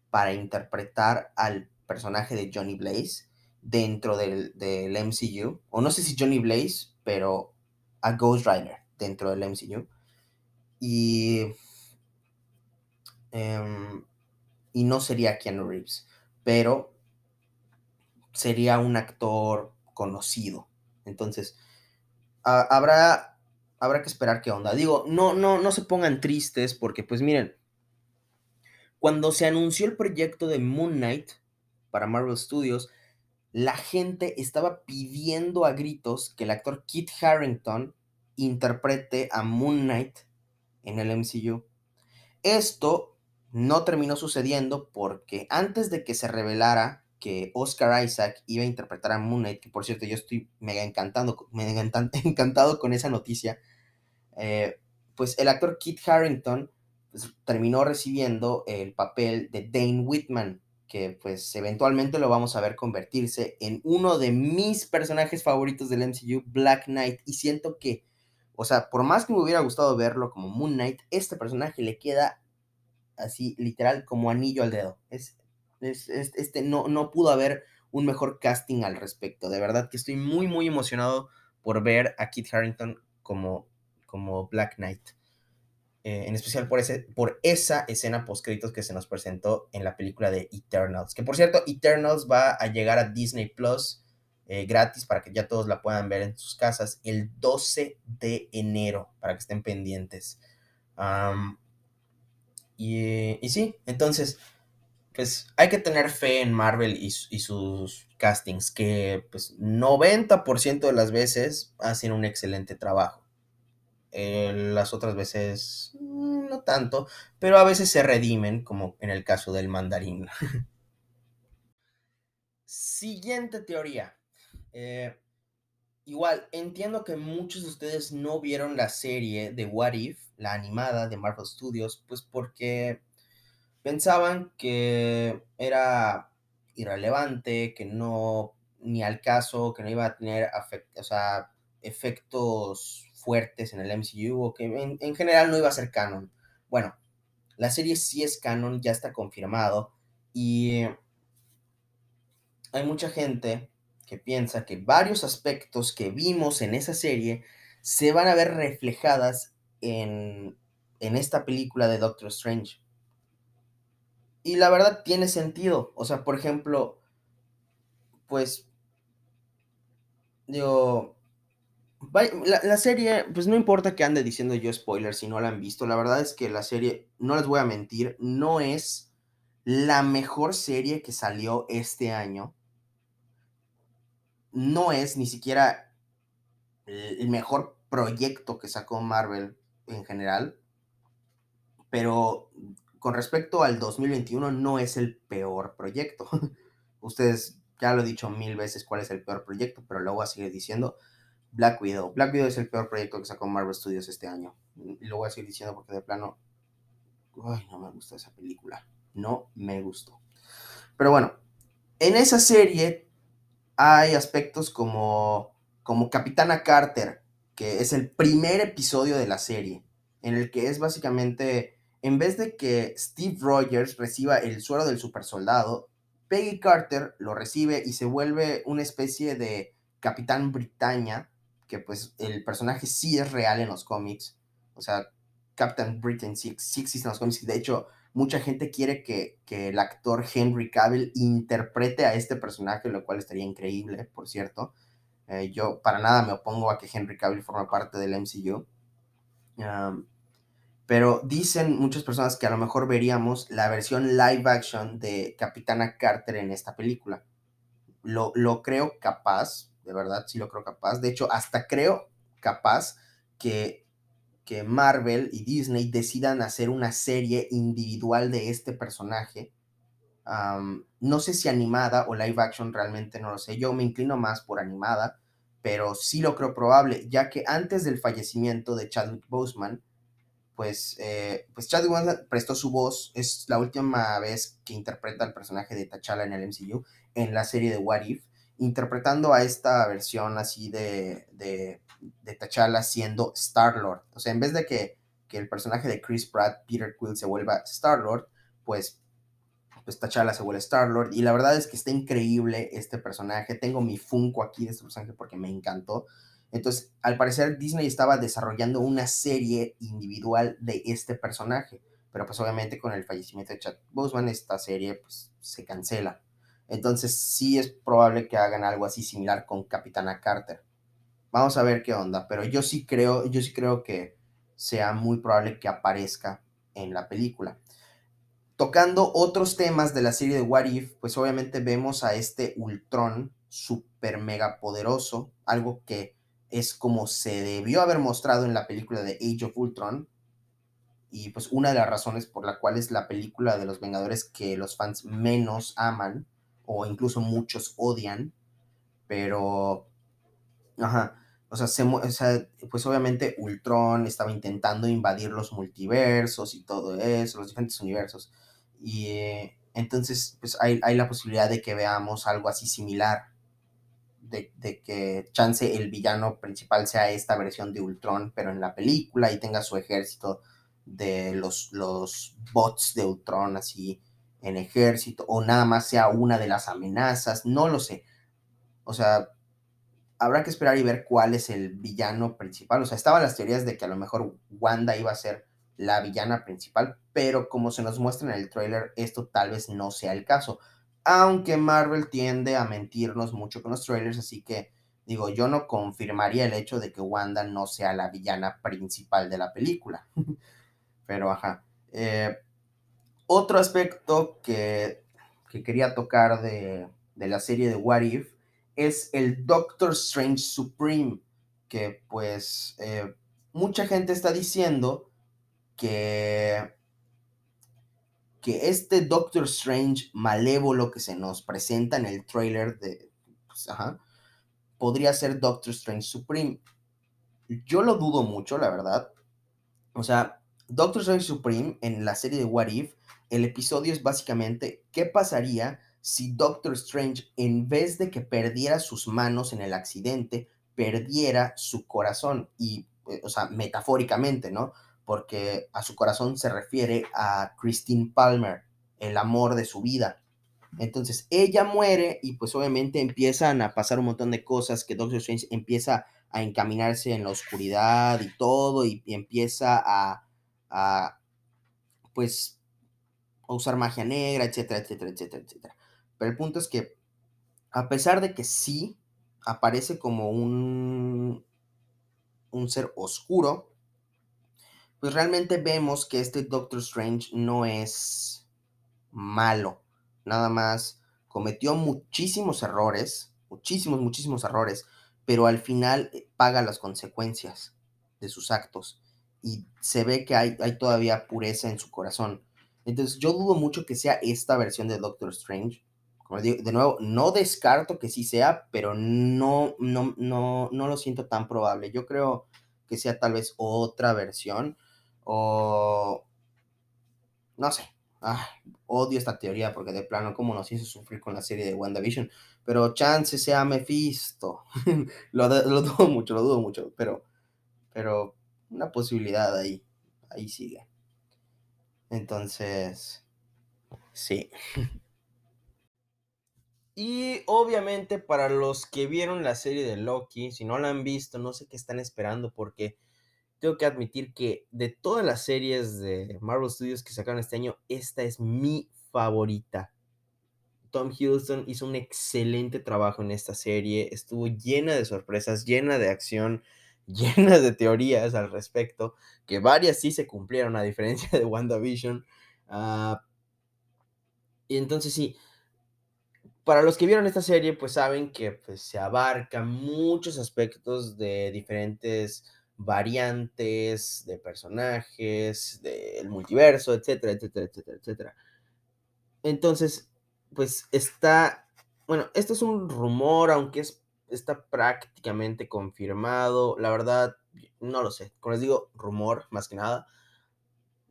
para interpretar al personaje de Johnny Blaze dentro del, MCU, o no sé si Johnny Blaze, pero a Ghost Rider dentro del MCU. Y, em, y no sería Keanu Reeves, pero sería un actor conocido. Entonces, habrá, habrá que esperar qué onda. Digo, no, no, no se pongan tristes porque, pues miren, cuando se anunció el proyecto de Moon Knight, para Marvel Studios, la gente estaba pidiendo a gritos que el actor Kit Harrington interprete a Moon Knight en el MCU. Esto no terminó sucediendo porque antes de que se revelara que Oscar Isaac iba a interpretar a Moon Knight, que por cierto yo estoy mega, encantado, mega [laughs] encantado con esa noticia, eh, pues el actor Kit Harrington pues, terminó recibiendo el papel de Dane Whitman que pues eventualmente lo vamos a ver convertirse en uno de mis personajes favoritos del MCU, Black Knight, y siento que, o sea, por más que me hubiera gustado verlo como Moon Knight, este personaje le queda así literal como anillo al dedo. Es, este no, no pudo haber un mejor casting al respecto. De verdad que estoy muy, muy emocionado por ver a Kit Harrington como, como Black Knight. Eh, en especial por, ese, por esa escena post créditos que se nos presentó en la película de Eternals. Que por cierto, Eternals va a llegar a Disney Plus eh, gratis para que ya todos la puedan ver en sus casas el 12 de enero, para que estén pendientes. y, y, sí, entonces, pues hay que tener fe en Marvel y, y sus castings, que pues 90% de las veces hacen un excelente trabajo. Eh, las otras veces mm, no tanto, pero a veces se redimen, como en el caso del mandarín. [laughs] Siguiente teoría. Eh, igual, entiendo que muchos de ustedes no vieron la serie de What If, la animada de Marvel Studios, pues porque pensaban que era irrelevante, que no, ni al caso, que no iba a tener o sea, efectos fuertes en el MCU o que en, general no iba a ser canon. Bueno, la serie sí es canon, ya está confirmado y hay mucha gente que piensa que varios aspectos que vimos en esa serie se van a ver reflejadas en, en esta película de Doctor Strange. Y la verdad tiene sentido. O sea, por ejemplo, pues, digo, la, serie, pues no importa que ande diciendo yo spoilers si no la han visto, la verdad es que la serie, no les voy a mentir, no es la mejor serie que salió este año. No es ni siquiera el mejor proyecto que sacó Marvel en general, pero con respecto al 2021 no es el peor proyecto. [laughs] Ustedes ya lo he dicho mil veces cuál es el peor proyecto, pero lo voy a seguir diciendo. Black Widow. Black Widow es el peor proyecto que sacó Marvel Studios este año. Y lo voy a seguir diciendo porque de plano... Ay, no me gusta esa película. No me gustó. Pero bueno, en esa serie hay aspectos como, como Capitana Carter, que es el primer episodio de la serie, en el que es básicamente, en vez de que Steve Rogers reciba el suero del supersoldado, Peggy Carter lo recibe y se vuelve una especie de Capitán Britannia, que pues el personaje sí es real en los cómics, o sea, Captain Britain sí, existe en los cómics, de hecho mucha gente quiere que, el actor Henry Cavill interprete a este personaje, lo cual estaría increíble, por cierto. Eh, yo para nada me opongo a que Henry Cavill forme parte del MCU. pero dicen muchas personas que a lo mejor veríamos la versión live action de Capitana Carter en esta película. Lo, lo creo capaz, de verdad sí lo creo capaz. De hecho, hasta creo capaz que que Marvel y Disney decidan hacer una serie individual de este personaje. no sé si animada o live action, realmente no lo sé. Yo me inclino más por animada, pero sí lo creo probable, ya que antes del fallecimiento de Chadwick Boseman, pues, eh, pues Chadwick Boseman prestó su voz. Es la última vez que interpreta al personaje de T'Challa en el MCU, en la serie de What If, interpretando a esta versión así de, de de T'Challa siendo Star-Lord. O sea, en vez de que, el personaje de Chris Pratt, Peter Quill, se vuelva Star-Lord, pues, pues T'Challa se vuelve Star-Lord. Y la verdad es que está increíble este personaje. Tengo mi Funko aquí de este personaje porque me encantó. Entonces, al parecer Disney estaba desarrollando una serie individual de este personaje. Pero pues obviamente con el fallecimiento de Chad Boseman, esta serie pues se cancela. Entonces sí es probable que hagan algo así similar con Capitana Carter. Vamos a ver qué onda, pero yo sí creo, yo sí creo que sea muy probable que aparezca en la película. Tocando otros temas de la serie de What If, pues obviamente vemos a este Ultron super mega poderoso, algo que es como se debió haber mostrado en la película de Age of Ultron. Y pues una de las razones por la cual es la película de los Vengadores que los fans menos aman, o incluso muchos odian, pero... Ajá. O sea, pues obviamente Ultron estaba intentando invadir los multiversos y todo eso, los diferentes universos. Y entonces, pues hay, la posibilidad de que veamos algo así similar. De, que chance el villano principal sea esta versión de Ultron, pero en la película y tenga su ejército de los, los bots de Ultron así en ejército, o nada más sea una de las amenazas, no lo sé. O sea, habrá que esperar y ver cuál es el villano principal. O sea, estaban las teorías de que a lo mejor Wanda iba a ser la villana principal, pero como se nos muestra en el tráiler, esto tal vez no sea el caso. Aunque Marvel tiende a mentirnos mucho con los trailers, así que digo, yo no confirmaría el hecho de que Wanda no sea la villana principal de la película. [laughs] pero ajá. Eh, otro aspecto que, que quería tocar de, de la serie de What If es el Doctor Strange Supreme, que pues eh, mucha gente está diciendo que, que este Doctor Strange malévolo que se nos presenta en el trailer de, pues, podría ser Doctor Strange Supreme. Yo lo dudo mucho, la verdad. O sea, Doctor Strange Supreme en la serie de What If, el episodio es básicamente qué pasaría si Doctor Strange, en vez de que perdiera sus manos en el accidente, perdiera su corazón. Y, eh, o sea, metafóricamente, ¿no? Porque a su corazón se refiere a Christine Palmer, el amor de su vida. Entonces, ella muere y pues obviamente empiezan a pasar un montón de cosas que Doctor Strange empieza a encaminarse en la oscuridad y todo y, empieza a, a, pues, a usar magia negra, etcétera, etcétera, etcétera, etcétera. Pero el punto es que, a pesar de que sí aparece como un, un ser oscuro, pues realmente vemos que este Doctor Strange no es malo. Nada más cometió muchísimos errores, muchísimos, muchísimos errores, pero al final eh, paga las consecuencias. de sus actos y se ve que hay, hay todavía pureza en su corazón. Entonces yo dudo mucho que sea esta versión de Doctor Strange. Como digo, de nuevo, no descarto que sí sea, pero no, no, no, no lo siento tan probable. Yo creo que sea tal vez otra versión o no sé. Ah, odio esta teoría porque de plano como nos hizo sufrir con la serie de WandaVision. Pero chance sea Mephisto. [laughs] lo, lo dudo mucho, lo dudo mucho. Pero, pero una posibilidad ahí. Ahí sigue. Entonces, sí. Y obviamente para los que vieron la serie de Loki, si no la han visto, no sé qué están esperando porque tengo que admitir que de todas las series de Marvel Studios que sacaron este año, esta es mi favorita. Tom Hiddleston hizo un excelente trabajo en esta serie, estuvo llena de sorpresas, llena de acción, [laughs] llena de teorías al respecto, que varias sí se cumplieron a diferencia de WandaVision. Uh, y entonces sí, para los que vieron esta serie, pues saben que pues, se abarca muchos aspectos de diferentes variantes de personajes, del multiverso, etcétera, etcétera, etcétera, etcétera. Entonces, pues está, bueno, este es un rumor, aunque es, está prácticamente confirmado, la verdad, no lo sé, como les digo, rumor más que nada,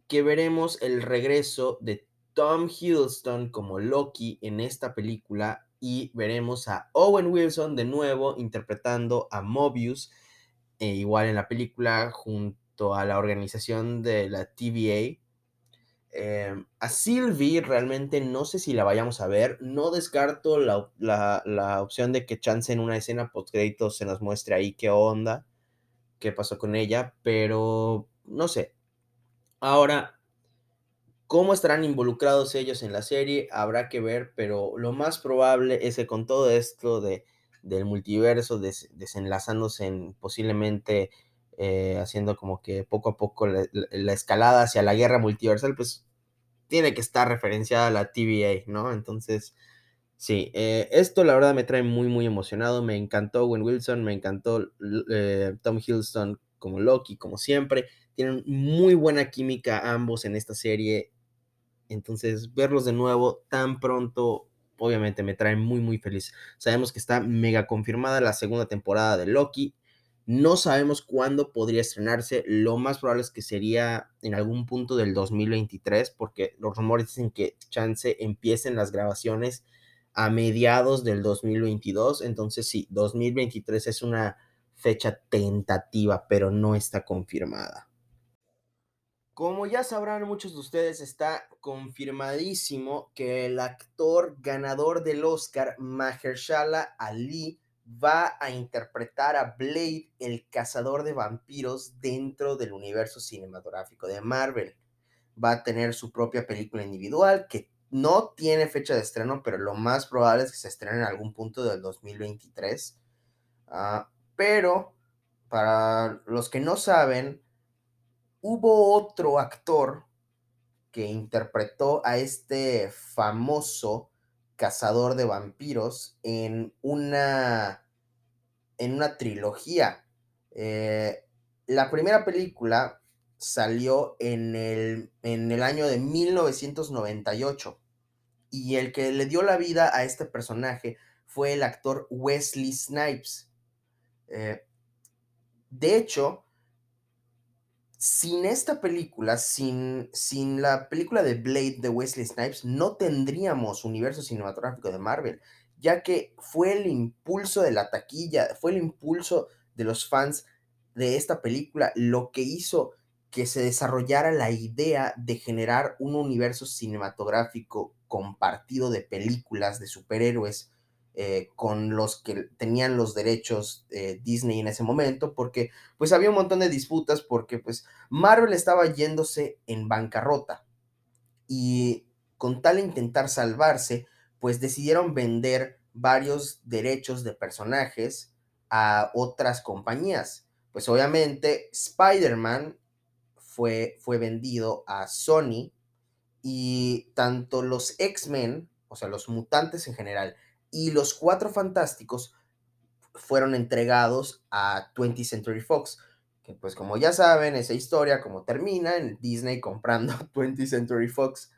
que veremos el regreso de Tom Hiddleston como Loki en esta película y veremos a Owen Wilson de nuevo interpretando a Mobius, e igual en la película junto a la organización de la TVA. Em, a Sylvie realmente no sé si la vayamos a ver. No descarto la, la opción de que chance en una escena post crédito se nos muestre ahí qué onda, qué pasó con ella, pero no sé. Ahora, ¿Cómo estarán involucrados ellos en la serie? Habrá que ver, pero lo más probable es que con todo esto de, del multiverso desenlazándose en posiblemente eh, haciendo como que poco a poco la, escalada hacia la guerra multiversal, pues tiene que estar referenciada a la TVA, ¿no? Entonces, sí, eh, esto la verdad me trae muy, muy emocionado. Me encantó Owen Wilson, me encantó eh, Tom Hiddleston como Loki, como siempre. Tienen muy buena química ambos en esta serie. Entonces, verlos de nuevo tan pronto, obviamente me trae muy, muy feliz. Sabemos que está mega confirmada la segunda temporada de Loki. No sabemos cuándo podría estrenarse. Lo más probable es que sería en algún punto del 2023, porque los rumores dicen que chance empiecen las grabaciones a mediados del 2022. Entonces, sí, 2023 es una fecha tentativa, pero no está confirmada. Como ya sabrán muchos de ustedes, está confirmadísimo que el actor ganador del Oscar, Mahershala Ali, va a interpretar a Blade, el cazador de vampiros, dentro del universo cinematográfico de Marvel. Va a tener su propia película individual que no tiene fecha de estreno, pero lo más probable es que se estrene en algún punto del 2023. Ah, pero, para los que no saben, hubo otro actor que interpretó a este famoso cazador de vampiros en una, en una trilogía. Eh, la primera película salió en el, en el año de 1998 y el que le dio la vida a este personaje fue el actor Wesley Snipes. Eh, de hecho, sin esta película, sin, sin la película de Blade de Wesley Snipes, no tendríamos universo cinematográfico de Marvel, ya que fue el impulso de la taquilla, fue el impulso de los fans de esta película lo que hizo que se desarrollara la idea de generar un universo cinematográfico compartido de películas de superhéroes eh, con los que tenían los derechos de Disney en ese momento, porque pues había un montón de disputas porque pues Marvel estaba yéndose en bancarrota y con tal intentar salvarse, pues decidieron vender varios derechos de personajes a otras compañías. Pues obviamente Spider-Man fue, fue vendido a Sony y tanto los X-Men, o sea, los mutantes en general, y los Cuatro Fantásticos fueron entregados a 20th Century Fox. que pues como ya saben, esa historia como termina en Disney comprando 20th Century Fox.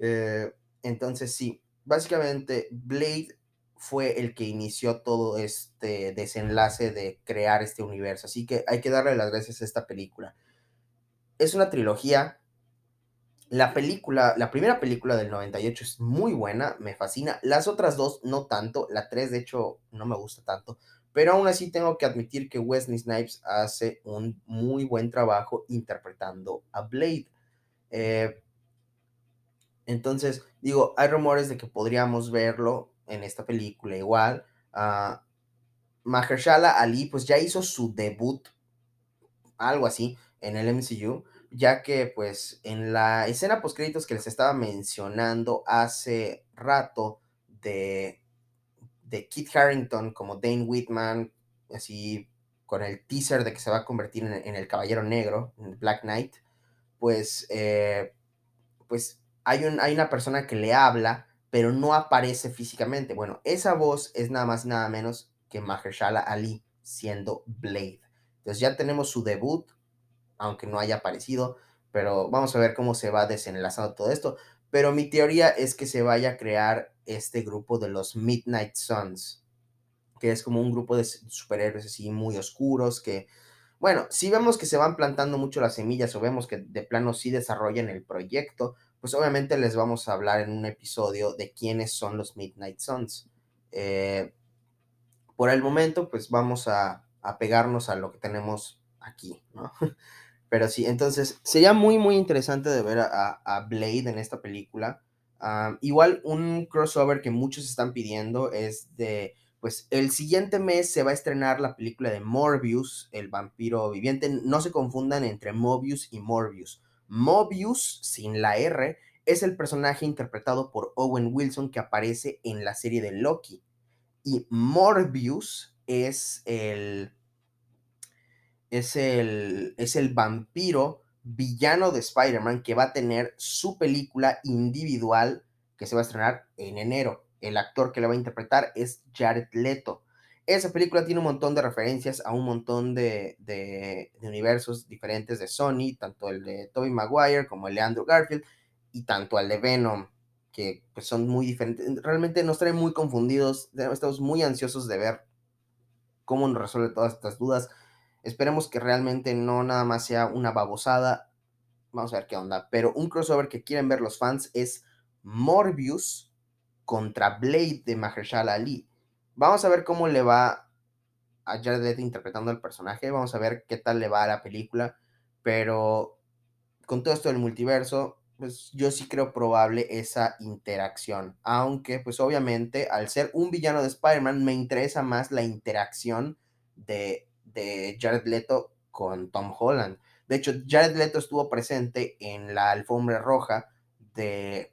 Eh, entonces sí, básicamente Blade fue el que inició todo este desenlace de crear este universo. Así que hay que darle las gracias a esta película. Es una trilogía. La película, la primera película del 98 es muy buena, me fascina. Las otras dos no tanto. La 3 de hecho no me gusta tanto. Pero aún así tengo que admitir que Wesley Snipes hace un muy buen trabajo interpretando a Blade. Eh, entonces, digo, hay rumores de que podríamos verlo en esta película igual. Uh, Mahershala Ali pues ya hizo su debut, algo así, en el MCU, ya que pues en la escena post créditos que les estaba mencionando hace rato de, de Kit Harrington como Dane Whitman, así con el teaser de que se va a convertir en, el Caballero Negro, en Black Knight, pues, eh, pues hay, un, hay una persona que le habla pero no aparece físicamente. Bueno, esa voz es nada más nada menos que Mahershala Ali siendo Blade. Entonces ya tenemos su debut, aunque no haya aparecido, pero vamos a ver cómo se va desenlazando todo esto. Pero mi teoría es que se vaya a crear este grupo de los Midnight Suns, que es como un grupo de superhéroes así muy oscuros que, bueno, si vemos que se van plantando mucho las semillas o vemos que de plano sí desarrollan el proyecto, pues obviamente les vamos a hablar en un episodio de quiénes son los Midnight Suns. Eh, por el momento, pues vamos a, pegarnos a lo que tenemos aquí, ¿no? [laughs] Pero sí, entonces sería muy, muy interesante de ver a, Blade en esta película. Ah, igual un crossover que muchos están pidiendo es de, pues el siguiente mes se va a estrenar la película de Morbius, el vampiro viviente. No se confundan entre Mobius y Morbius. Mobius, sin la R, es el personaje interpretado por Owen Wilson que aparece en la serie de Loki. Y Morbius es el. Es el, es el vampiro villano de Spider-Man que va a tener su película individual que se va a estrenar en enero. El actor que le va a interpretar es Jared Leto. Esa película tiene un montón de referencias a un montón de, universos diferentes de Sony, tanto el de Tobey Maguire como el de Andrew Garfield, y tanto al de Venom, que pues, son muy diferentes. Realmente nos trae muy confundidos, estamos muy ansiosos de ver cómo nos resuelve todas estas dudas. Esperemos que realmente no nada más sea una babosada. Vamos a ver qué onda. Pero un crossover que quieren ver los fans es Morbius contra Blade de Mahershala Ali. Vamos a ver cómo le va a Jared Leto interpretando el personaje. Vamos a ver qué tal le va a la película. Pero con todo esto del multiverso, pues yo sí creo probable esa interacción. Aunque, pues obviamente, al ser un villano de Spider-Man, me interesa más la interacción de, de Jared Leto con Tom Holland. De hecho, Jared Leto estuvo presente en la alfombra roja de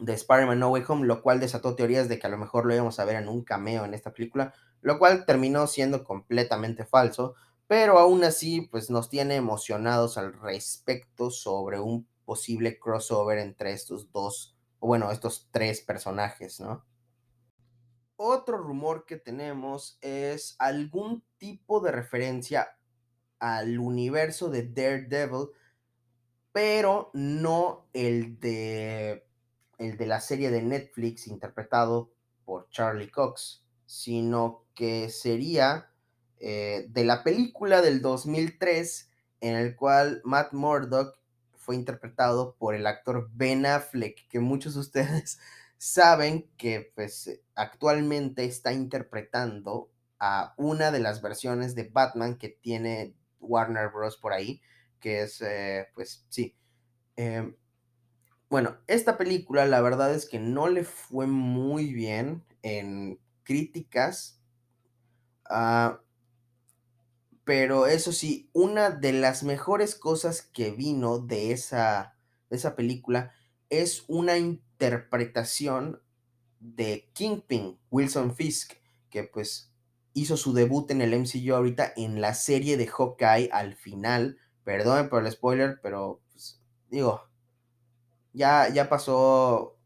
de Spider-Man No Way Home, lo cual desató teorías de que a lo mejor lo íbamos a ver en un cameo en esta película, lo cual terminó siendo completamente falso, pero aún así pues nos tiene emocionados al respecto sobre un posible crossover entre estos dos, o bueno, estos tres personajes, ¿no? Otro rumor que tenemos es algún tipo de referencia al universo de Daredevil, pero no el de el de la serie de Netflix interpretado por Charlie Cox, sino que sería eh, de la película del 2003 en el cual Matt Murdock fue interpretado por el actor Ben Affleck, que muchos de ustedes saben que pues actualmente está interpretando a una de las versiones de Batman que tiene Warner Bros. por ahí, que es, eh, pues sí, em, bueno, esta película la verdad es que no le fue muy bien en críticas. Ah, pero eso sí, una de las mejores cosas que vino de esa, de esa película es una interpretación de Kingpin, Wilson Fisk, que pues hizo su debut en el MCU ahorita en la serie de Hawkeye al final. Perdón por el spoiler, pero pues, digo, ya, ya pasó.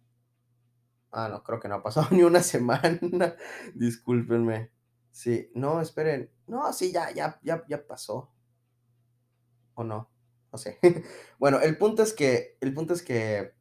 Ah, no, creo que no ha pasado [laughs] ni una semana. Discúlpenme. Sí, no, esperen. No, sí, ya, ya, ya, ya pasó. ¿O no? No sé. [laughs] bueno, el punto es que, el punto es que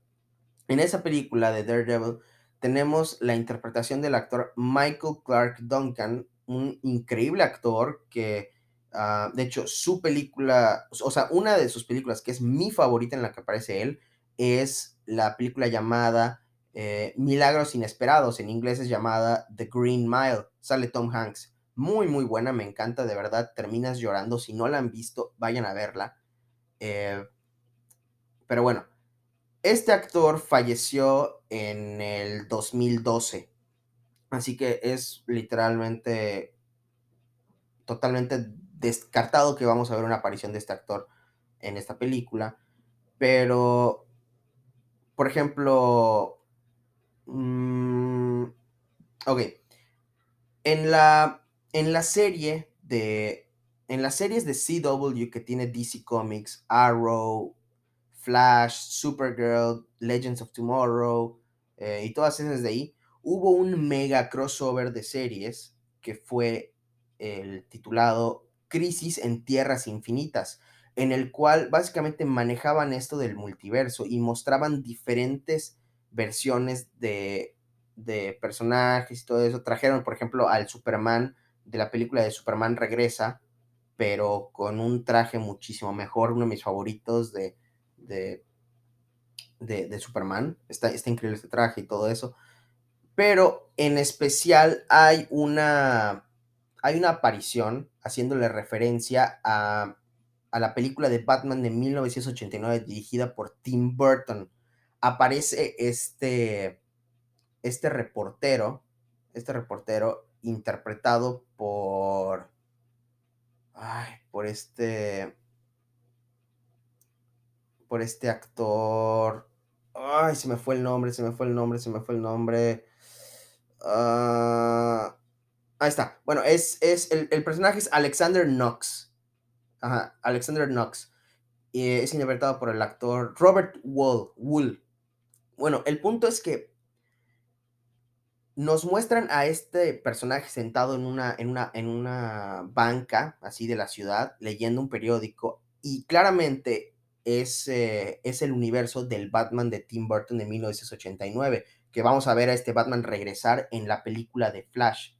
en esa película de Daredevil tenemos la interpretación del actor Michael Clark Duncan, un increíble actor que, uh, de hecho, su película, o sea, una de sus películas que es mi favorita en la que aparece él, es la película llamada eh, Milagros Inesperados, en inglés es llamada The Green Mile, sale Tom Hanks. Muy, muy buena, me encanta, de verdad, terminas llorando. Si no la han visto, vayan a verla. Eh, pero bueno, este actor falleció en el 2012, así que es literalmente totalmente descartado que vamos a ver una aparición de este actor en esta película. Pero, por ejemplo, mmm, ok, en la, en la serie de, en las series de CW que tiene DC Comics, Arrow, Flash, Supergirl, Legends of Tomorrow eh, y todas esas de ahí, hubo un mega crossover de series que fue el titulado Crisis en Tierras Infinitas, en el cual básicamente manejaban esto del multiverso y mostraban diferentes versiones de, de personajes y todo eso. Trajeron, por ejemplo, al Superman de la película de Superman Regresa, pero con un traje muchísimo mejor, uno de mis favoritos de, de, de, Superman. Está, está increíble este traje y todo eso. Pero en especial hay una, hay una aparición haciéndole referencia a, a la película de Batman de 1989 dirigida por Tim Burton. Aparece este, este reportero, este reportero interpretado por, ay, por este, por este actor. Ay, se me fue el nombre, se me fue el nombre, se me fue el nombre. Uh, ahí está. Bueno, es, es el, el, personaje es Alexander Knox. Ajá, Alexander Knox. Y es interpretado por el actor Robert Wool. Wool. Bueno, el punto es que nos muestran a este personaje sentado en una, en una, en una banca así de la ciudad, leyendo un periódico, y claramente es, eh, es el universo del Batman de Tim Burton de 1989, que vamos a ver a este Batman regresar en la película de Flash.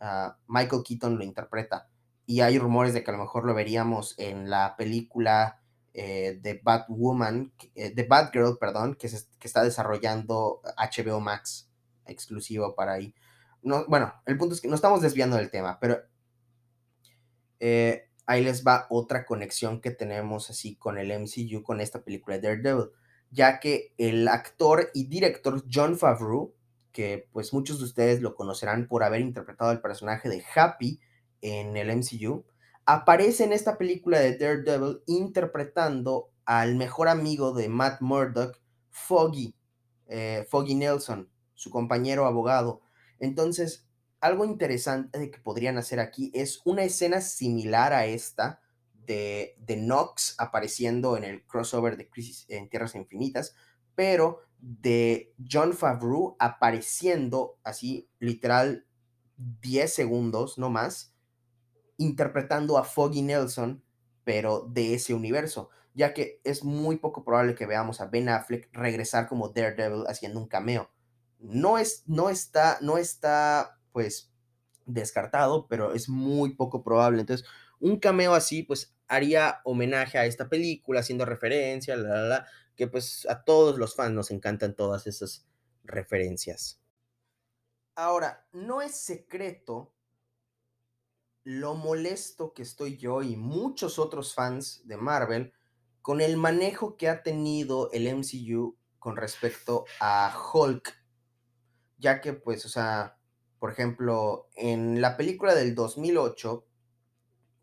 Uh, Michael Keaton lo interpreta y hay rumores de que a lo mejor lo veríamos en la película eh, de Batwoman, eh, de Batgirl, perdón, que, que está desarrollando HBO Max exclusivo para ahí. No, bueno, el punto es que no estamos desviando del tema, pero eh, ahí les va otra conexión que tenemos así con el MCU, con esta película de Daredevil, ya que el actor y director John Favreau, que pues muchos de ustedes lo conocerán por haber interpretado el personaje de Happy en el MCU, aparece en esta película de Daredevil interpretando al mejor amigo de Matt Murdock, Foggy, eh, Foggy Nelson, su compañero abogado. Entonces, algo interesante que podrían hacer aquí es una escena similar a esta de, de Nox apareciendo en el crossover de Crisis en Tierras Infinitas, pero de John Favreau apareciendo así, literal, 10 segundos, no más, interpretando a Foggy Nelson, pero de ese universo, ya que es muy poco probable que veamos a Ben Affleck regresar como Daredevil haciendo un cameo. No, es, no está, no está pues descartado, pero es muy poco probable. Entonces, un cameo así, pues haría homenaje a esta película, haciendo referencia, la, la, la, que pues a todos los fans nos encantan todas esas referencias. Ahora, no es secreto lo molesto que estoy yo y muchos otros fans de Marvel con el manejo que ha tenido el MCU con respecto a Hulk, ya que pues, o sea, por ejemplo, en la película del 2008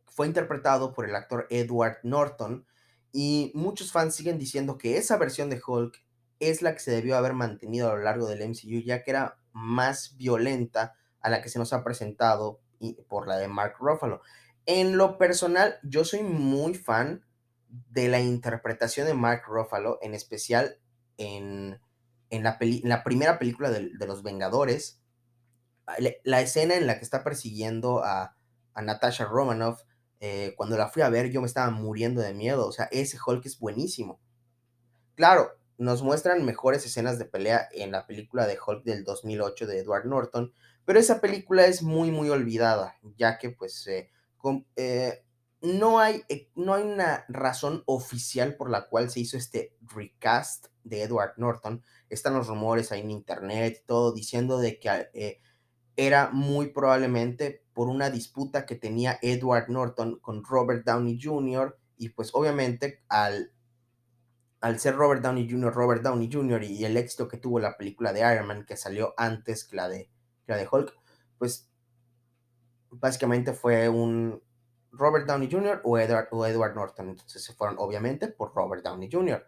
fue interpretado por el actor Edward Norton y muchos fans siguen diciendo que esa versión de Hulk es la que se debió haber mantenido a lo largo del MCU, ya que era más violenta a la que se nos ha presentado por la de Mark Ruffalo. En lo personal, yo soy muy fan de la interpretación de Mark Ruffalo, en especial en, en, la, peli, en la, primera película de, de, Los Vengadores, la escena en la que está persiguiendo a, a Natasha Romanoff, eh, cuando la fui a ver yo me estaba muriendo de miedo, o sea, ese Hulk es buenísimo. Claro, nos muestran mejores escenas de pelea en la película de Hulk del 2008 de Edward Norton, pero esa película es muy, muy olvidada, ya que pues eh, eh, no, hay, no hay una razón oficial por la cual se hizo este recast de Edward Norton. Están los rumores ahí en internet y todo diciendo de que era muy probablemente por una disputa que tenía Edward Norton con Robert Downey Jr. y pues obviamente al, al ser Robert Downey Jr., Robert Downey Jr. y el éxito que tuvo la película de Iron Man que salió antes que la de, la de Hulk, pues básicamente fue un Robert Downey Jr. o Edward, o Edward Norton. Entonces se fueron obviamente por Robert Downey Jr.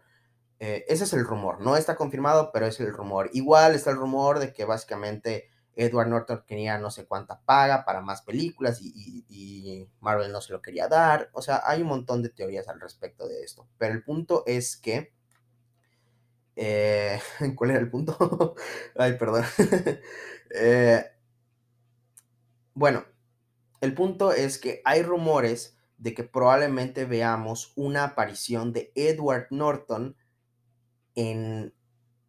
Eh, ese es el rumor, no está confirmado, pero es el rumor. Igual está el rumor de que básicamente Edward Norton quería no sé cuánta paga para más películas y, Marvel no se lo quería dar. O sea, hay un montón de teorías al respecto de esto. Pero el punto es que... Eh, [laughs] ¿Cuál era el punto? [laughs] Ay, perdón. [laughs] Eh, bueno, el punto es que hay rumores de que probablemente veamos una aparición de Edward Norton en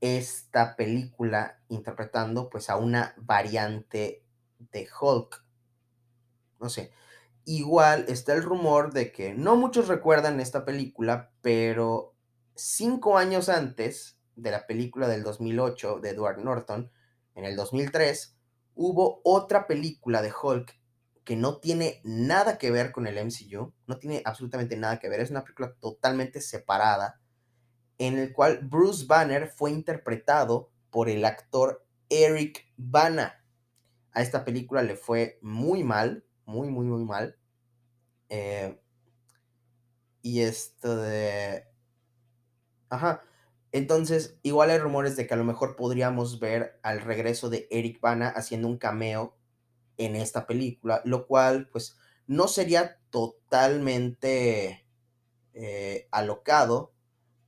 esta película interpretando pues a una variante de Hulk. No sé. Igual está el rumor de que no muchos recuerdan esta película, pero cinco años antes de la película del 2008 de Edward Norton, en el 2003, hubo otra película de Hulk que no tiene nada que ver con el MCU, no tiene absolutamente nada que ver, es una película totalmente separada en el cual Bruce Banner fue interpretado por el actor Eric Bana. A esta película le fue muy mal, muy, muy, muy mal. Eh, y esto de... Ajá. Entonces, igual hay rumores de que a lo mejor podríamos ver al regreso de Eric Bana haciendo un cameo en esta película, lo cual pues no sería totalmente eh, alocado,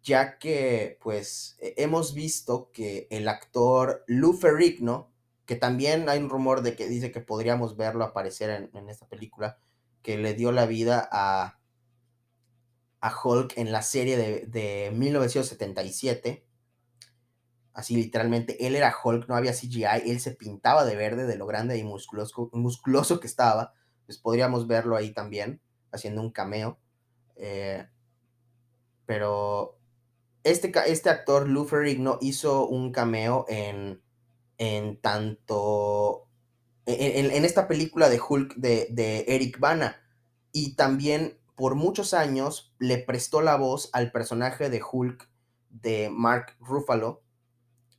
ya que pues e, hemos visto que el actor Lou Ferrigno, que también hay un rumor de que dice que podríamos verlo aparecer en, esta película, que le dio la vida a, a Hulk en la serie de, de 1977. Así literalmente, él era Hulk, no había CGI, él se pintaba de verde de lo grande y musculoso, musculoso que estaba. Pues podríamos verlo ahí también, haciendo un cameo. Eh, pero este, este actor, Lou Ferrigno, hizo un cameo en, en tanto. En, esta película de Hulk de, Eric Bana. Y también por muchos años le prestó la voz al personaje de Hulk de Mark Ruffalo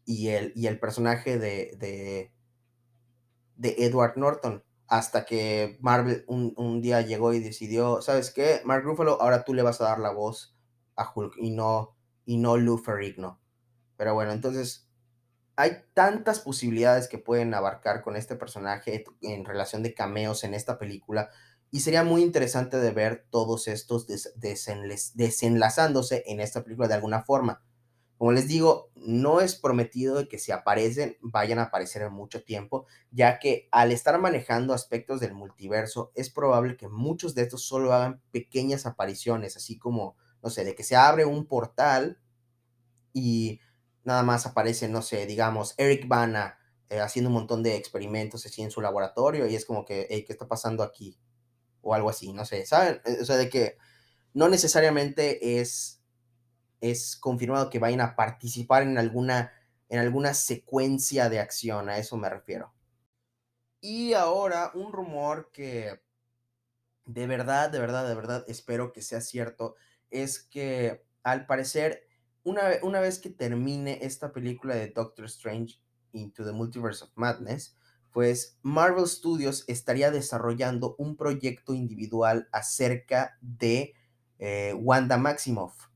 y el, y el personaje de, de, de Edward Norton. Hasta que Marvel un, un, día llegó y decidió, ¿sabes qué? Mark Ruffalo, ahora tú le vas a dar la voz a Hulk y no y no Lou Ferrigno. Pero bueno, entonces hay tantas posibilidades que pueden abarcar con este personaje en relación de cameos en esta película y sería muy interesante de ver todos estos desenlazándose en esta película de alguna forma. Como les digo, no es prometido de que si aparecen vayan a aparecer en mucho tiempo, ya que al estar manejando aspectos del multiverso es probable que muchos de estos solo hagan pequeñas apariciones, así como no sé, de que se abre un portal y nada más aparece, no sé, digamos, Eric Bana eh, haciendo un montón de experimentos así en su laboratorio y es como que, ¿qué está pasando aquí? O algo así, no sé, ¿saben? Eh, o sea, de que no necesariamente es, es confirmado que vayan a participar en alguna, en alguna secuencia de acción, a eso me refiero. Y ahora un rumor que de verdad, de verdad, de verdad espero que sea cierto es que al parecer, una, una vez que termine esta película de Doctor Strange Into the Multiverse of Madness, pues Marvel Studios estaría desarrollando un proyecto individual acerca de eh, Wanda Maximoff.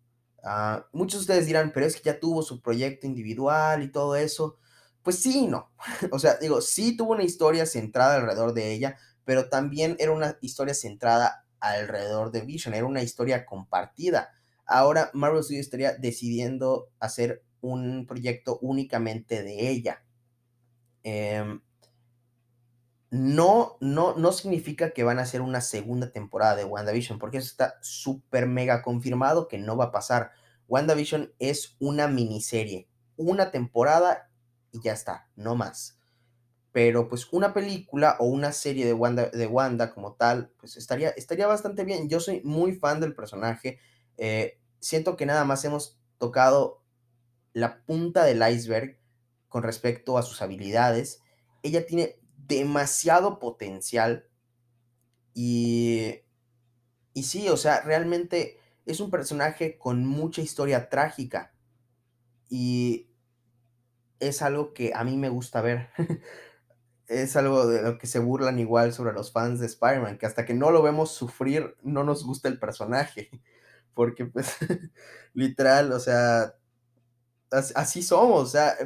Ah, muchos de ustedes dirán, pero es que ya tuvo su proyecto individual y todo eso. Pues sí no. [laughs] o sea, digo, sí tuvo una historia centrada alrededor de ella, pero también era una historia centrada alrededor de Vision, era una historia compartida. Ahora Marvel Studios estaría decidiendo hacer un proyecto únicamente de ella. Em, no, no, no significa que van a hacer una segunda temporada de WandaVision, porque eso está súper mega confirmado que no va a pasar. WandaVision es una miniserie, una temporada y ya está, no más. Pero pues una película o una serie de Wanda, de Wanda como tal, pues estaría, estaría bastante bien. Yo soy muy fan del personaje. Eh, siento que nada más hemos tocado la punta del iceberg con respecto a sus habilidades. Ella tiene demasiado potencial y, y sí, o sea, realmente es un personaje con mucha historia trágica y es algo que a mí me gusta ver. [laughs] es algo de lo que se burlan igual sobre los fans de Spider-Man, que hasta que no lo vemos sufrir, no nos gusta el personaje. [laughs] Porque, pues, [laughs] literal, o sea, así somos, o sea,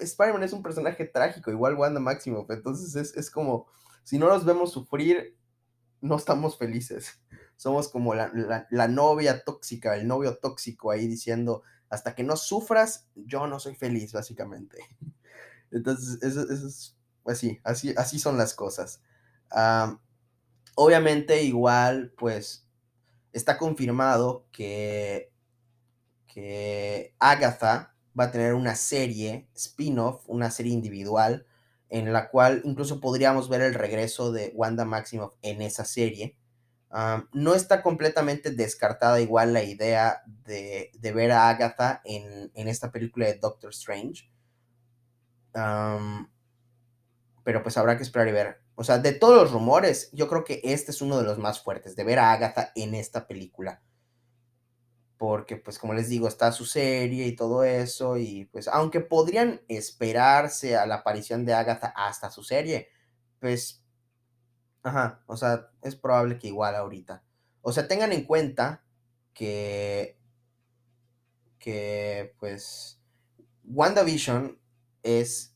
Spider-Man es un personaje trágico, igual Wanda Maximoff, entonces es, es, como, si no los vemos sufrir, no estamos felices. [laughs] Somos como la, la, novia tóxica, el novio tóxico ahí diciendo, hasta que no sufras, yo no soy feliz, básicamente. Entonces, eso es así, así, así son las cosas. Obviamente, igual, pues, está confirmado que, que Agatha va a tener una serie spin-off, una serie individual, en la cual incluso podríamos ver el regreso de Wanda Maximoff en esa serie. No está completamente descartada igual la idea de, de ver a Agatha en, en, esta película de Doctor Strange. Pero pues habrá que esperar y ver. O sea, de todos los rumores, yo creo que este es uno de los más fuertes, de ver a Agatha en esta película porque pues como les digo, está su serie y todo eso, y pues aunque podrían esperarse a la aparición de Agatha hasta su serie, pues, ajá, o sea, es probable que igual ahorita. O sea, tengan en cuenta que, que pues, WandaVision es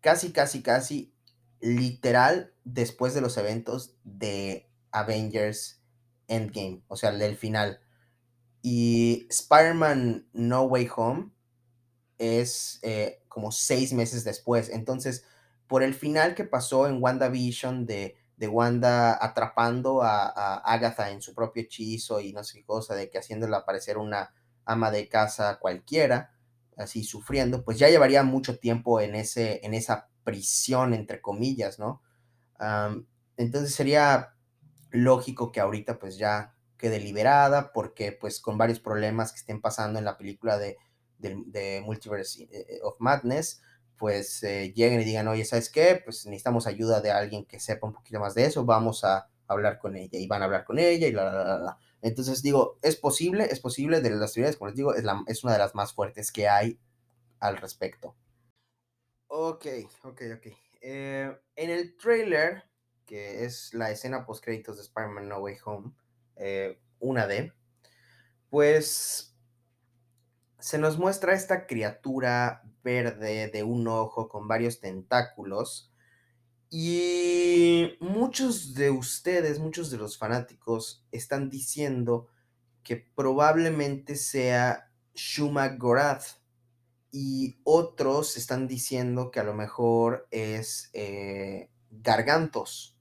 casi, casi, casi literal después de los eventos de Avengers Endgame, o sea, del final. Y Spider-Man No Way Home es eh, como seis meses después. Entonces, por el final que pasó en WandaVision de, de Wanda atrapando a, a, Agatha en su propio hechizo y no sé qué cosa, de que haciéndola aparecer una ama de casa cualquiera, así sufriendo, pues ya llevaría mucho tiempo en, ese, en esa prisión, entre comillas, ¿no? Entonces sería lógico que ahorita pues ya quede liberada, porque pues con varios problemas que estén pasando en la película de, de, Multiverse eh, of Madness, pues eh, lleguen y digan, oye, ¿sabes qué? Pues necesitamos ayuda de alguien que sepa un poquito más de eso, vamos a hablar con ella, y van a hablar con ella, y la, la, la, la. Entonces digo, es posible, es posible, de las teorías, como les digo, es, la, es una de las más fuertes que hay al respecto. Ok, ok, ok. Eh, en el trailer, que es la escena post créditos de Spider-Man No Way Home, eh, una D, pues se nos muestra esta criatura verde de un ojo con varios tentáculos y muchos de ustedes, muchos de los fanáticos están diciendo que probablemente sea Shuma Gorath y otros están diciendo que a lo mejor es eh, Gargantos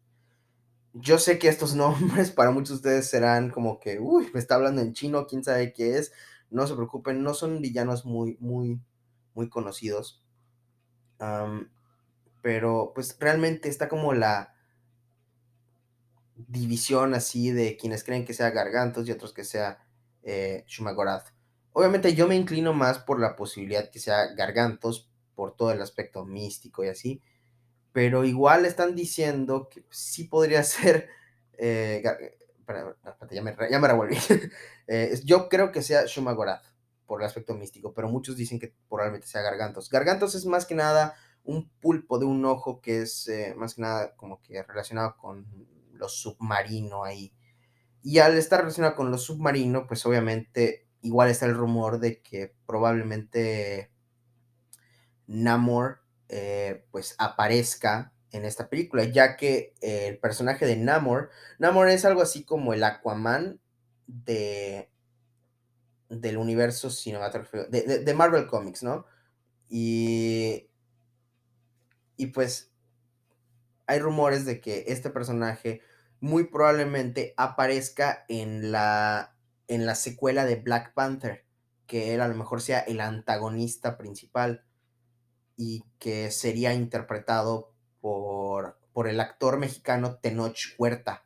yo sé que estos [laughs] nombres para muchos de ustedes serán como que, uy, me está hablando en chino, quién sabe qué es. No se preocupen, no son villanos muy, muy, muy conocidos. Pero pues realmente está como la división así de quienes creen que sea Gargantos y otros que sea eh, Shumagorath. Obviamente yo me inclino más por la posibilidad que sea Gargantos por todo el aspecto místico y así pero igual están diciendo que sí podría [laughs] ser. Eh, ya, me, ya me [laughs] eh, yo creo que sea Shumagorath por el aspecto místico, pero muchos dicen que probablemente sea Gargantos. Gargantos es más que nada un pulpo de un ojo que es eh, más que nada como que relacionado con lo submarino ahí. Y al estar relacionado con lo submarino, pues obviamente igual está el rumor de que probablemente Namor eh, pues aparezca en esta película, ya que el personaje de Namor, Namor es algo así como el Aquaman de del universo cinematográfico, de, de, Marvel Comics, ¿no? Y, y pues hay rumores de que este personaje muy probablemente aparezca en la, en la secuela de Black Panther, que él a lo mejor sea el antagonista principal y que sería interpretado por, por el actor mexicano Tenoch Huerta.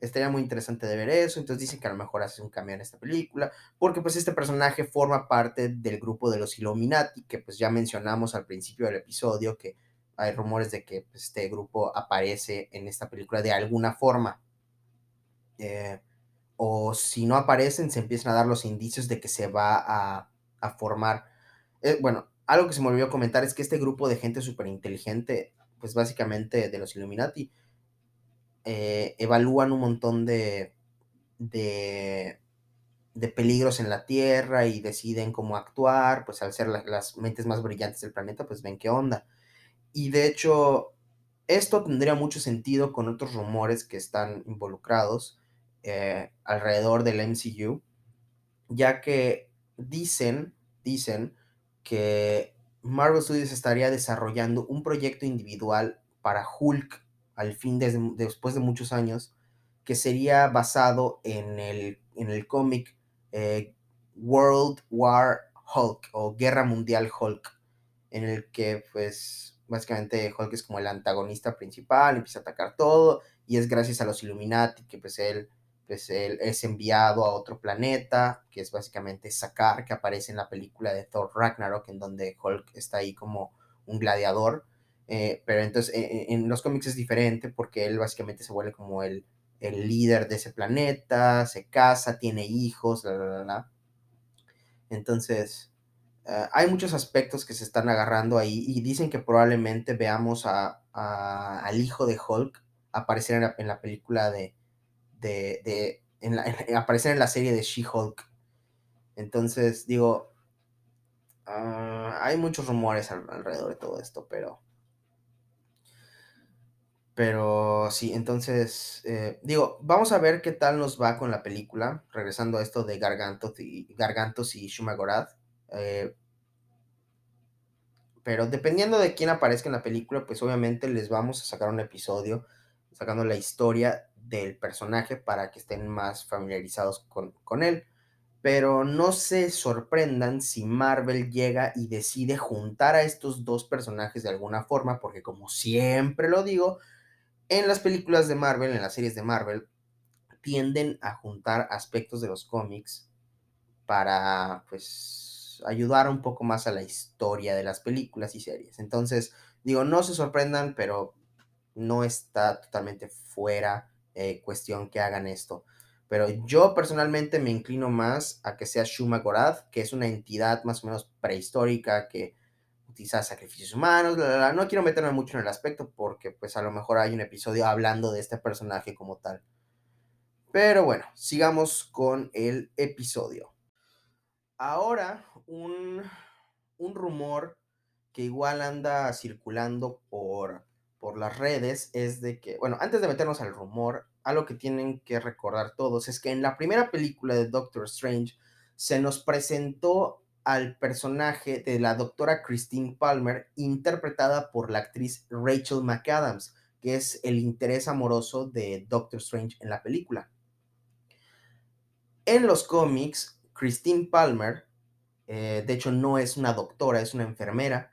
Estaría muy interesante de ver eso, entonces dicen que a lo mejor hace un cambio en esta película, porque pues este personaje forma parte del grupo de los Illuminati, que pues ya mencionamos al principio del episodio, que hay rumores de que pues, este grupo aparece en esta película de alguna forma. Eh, o si no aparecen, se empiezan a dar los indicios de que se va a, formar. Eh, bueno, algo que se me olvidó comentar es que este grupo de gente súper inteligente, pues básicamente de los Illuminati, eh, evalúan un montón de, de, peligros en la Tierra y deciden cómo actuar, pues al ser las mentes más brillantes del planeta, pues ven qué onda. Y de hecho, esto tendría mucho sentido con otros rumores que están involucrados eh, alrededor del MCU, ya que dicen, dicen que Marvel Studios estaría desarrollando un proyecto individual para Hulk al fin, después de muchos años, que sería basado en el, en el cómic eh, World War Hulk o Guerra Mundial Hulk, en el que pues básicamente Hulk es como el antagonista principal, empieza a atacar todo y es gracias a los Illuminati que pues él, pues él es enviado a otro planeta, que es básicamente Sakar, que aparece en la película de Thor Ragnarok, en donde Hulk está ahí como un gladiador. Eh, pero entonces en los cómics es diferente porque él básicamente se vuelve como el, el líder de ese planeta, se casa, tiene hijos, la, la, la, Entonces, Uh, hay muchos aspectos que se están agarrando ahí y dicen que probablemente veamos a, al hijo de Hulk aparecer en la, película de, de, aparecer en la serie de She-Hulk. Entonces, digo, uh, hay muchos rumores al, alrededor de todo esto, pero... Pero sí, entonces, eh, digo, vamos a ver qué tal nos va con la película, regresando a esto de Gargantos y, Gargantos y Shumagorath. Eh, pero dependiendo de quién aparezca en la película, pues obviamente les vamos a sacar un episodio sacando la historia del personaje para que estén más familiarizados con, con él. Pero no se sorprendan si Marvel llega y decide juntar a estos dos personajes de alguna forma, porque como siempre lo digo, en las películas de Marvel, en las series de Marvel, tienden a juntar aspectos de los cómics para, pues, ayudar un poco más a la historia de las películas y series. Entonces, digo, no se sorprendan, pero no está totalmente fuera eh, cuestión que hagan esto. Pero yo personalmente me inclino más a que sea Shuma Gorath, que es una entidad más o menos prehistórica que utiliza sacrificios humanos. No quiero meterme mucho en el aspecto porque pues a lo mejor hay un episodio hablando de este personaje como tal. Pero bueno, sigamos con el episodio. Ahora, un, un rumor que igual anda circulando por, por las redes es de que, bueno, antes de meternos al rumor, algo que tienen que recordar todos es que en la primera película de Doctor Strange se nos presentó al personaje de la doctora Christine Palmer, interpretada por la actriz Rachel McAdams, que es el interés amoroso de Doctor Strange en la película. En los cómics, Christine Palmer, eh, de hecho no es una doctora, es una enfermera,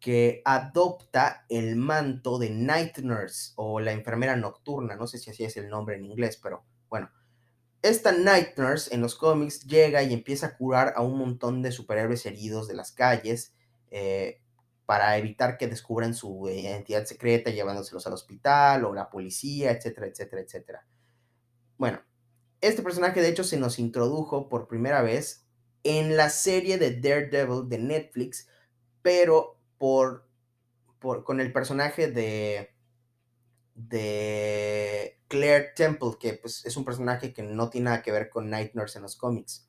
que adopta el manto de Night Nurse o la enfermera nocturna, no sé si así es el nombre en inglés, pero bueno. Esta Night Nurse en los cómics llega y empieza a curar a un montón de superhéroes heridos de las calles eh, para evitar que descubran su identidad secreta llevándoselos al hospital o la policía, etcétera, etcétera, etcétera. Bueno, este personaje de hecho se nos introdujo por primera vez en la serie de Daredevil de Netflix, pero por, por con el personaje de de Claire Temple, que pues, es un personaje que no tiene nada que ver con Night Nurse en los cómics.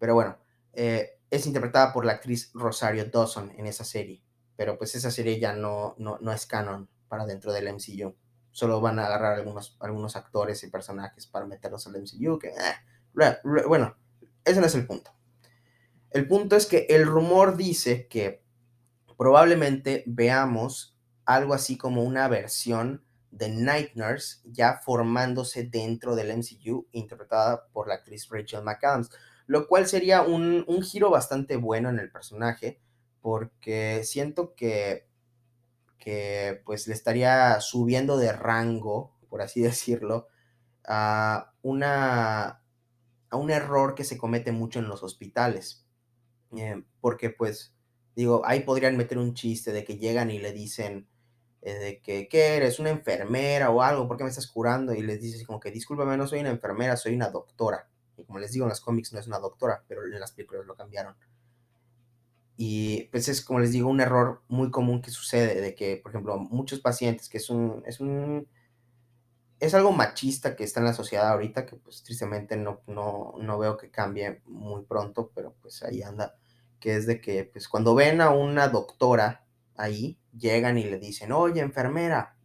Pero bueno, eh, es interpretada por la actriz Rosario Dawson en esa serie. Pero pues esa serie ya no, no, no es canon para dentro del MCU solo van a agarrar algunos, algunos actores y personajes para meterlos al MCU, que, eh, bueno, ese no es el punto. El punto es que el rumor dice que probablemente veamos algo así como una versión de Night Nurse ya formándose dentro del MCU, interpretada por la actriz Rachel McAdams, lo cual sería un, un giro bastante bueno en el personaje, porque siento que, que pues le estaría subiendo de rango, por así [laughs] decirlo, a, una, a un error que se comete mucho en los hospitales. Eh, porque pues, digo, ahí podrían meter un chiste de que llegan y le dicen eh, de que, ¿qué eres? ¿Una enfermera o algo? ¿Por qué me estás curando? Y les dices como que, discúlpame, no soy una enfermera, soy una doctora. Y como les digo, en los cómics no es una doctora, pero en las películas lo cambiaron. Y pues es, como les digo, un error muy común que sucede, de que, por ejemplo, muchos pacientes, que es un, es un, es algo machista que está en la sociedad ahorita, que pues tristemente no, no, no veo que cambie muy pronto, pero pues ahí anda, que es de que pues cuando ven a una doctora ahí, llegan y le dicen, oye, enfermera,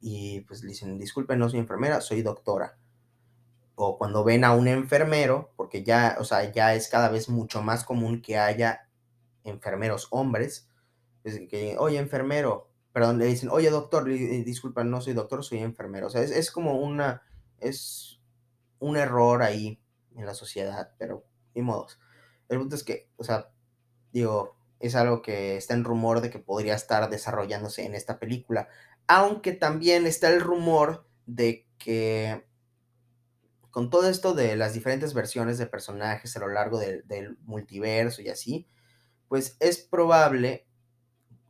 y pues dicen, disculpe, no soy enfermera, soy doctora. O cuando ven a un enfermero, porque ya, o sea, ya es cada vez mucho más común que haya enfermeros hombres, es que, oye, enfermero, perdón, le dicen, oye, doctor, disculpa, no soy doctor, soy enfermero. O sea, es, es como una, es un error ahí en la sociedad, pero ni modos. El punto es que, o sea, digo, es algo que está en rumor de que podría estar desarrollándose en esta película. Aunque también está el rumor de que con todo esto de las diferentes versiones de personajes a lo largo del, del multiverso y así, pues es probable,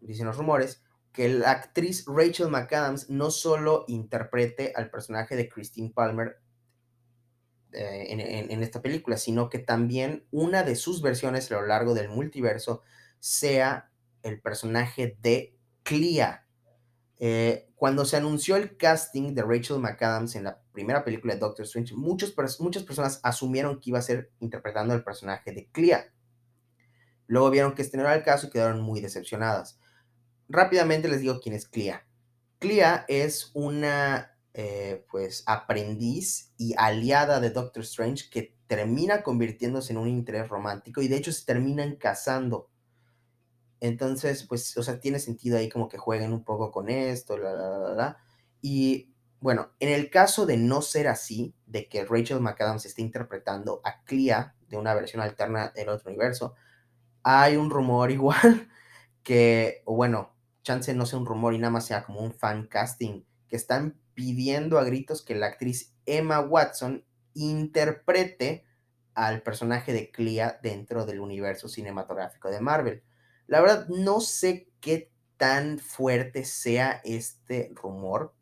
dicen los rumores, que la actriz Rachel McAdams no solo interprete al personaje de Christine Palmer eh, en, esta película, sino que también una de sus versiones a lo largo del multiverso sea el personaje de Clea. Eh, cuando se anunció el casting de Rachel McAdams en la primera película de Doctor Strange, muchas personas asumieron que iba a ser interpretando el personaje de Clea. Luego vieron que este no era el caso y quedaron muy decepcionadas. Rápidamente les digo quién es Clea. Clea es una eh, pues aprendiz y aliada de Doctor Strange que termina convirtiéndose en un interés romántico y de hecho se terminan casando. Entonces, pues, o sea, tiene sentido ahí como que jueguen un poco con esto, la. Y bueno, en el caso de no ser así, de que Rachel McAdams esté interpretando a Clea de una versión alterna del otro universo, hay un rumor [laughs] igual que, o bueno, chance no sea un rumor y nada más sea como un fan casting, que están pidiendo a gritos que la actriz Emma Watson interprete al personaje de Clea dentro del universo cinematográfico de Marvel. La verdad, no sé qué tan fuerte sea este rumor.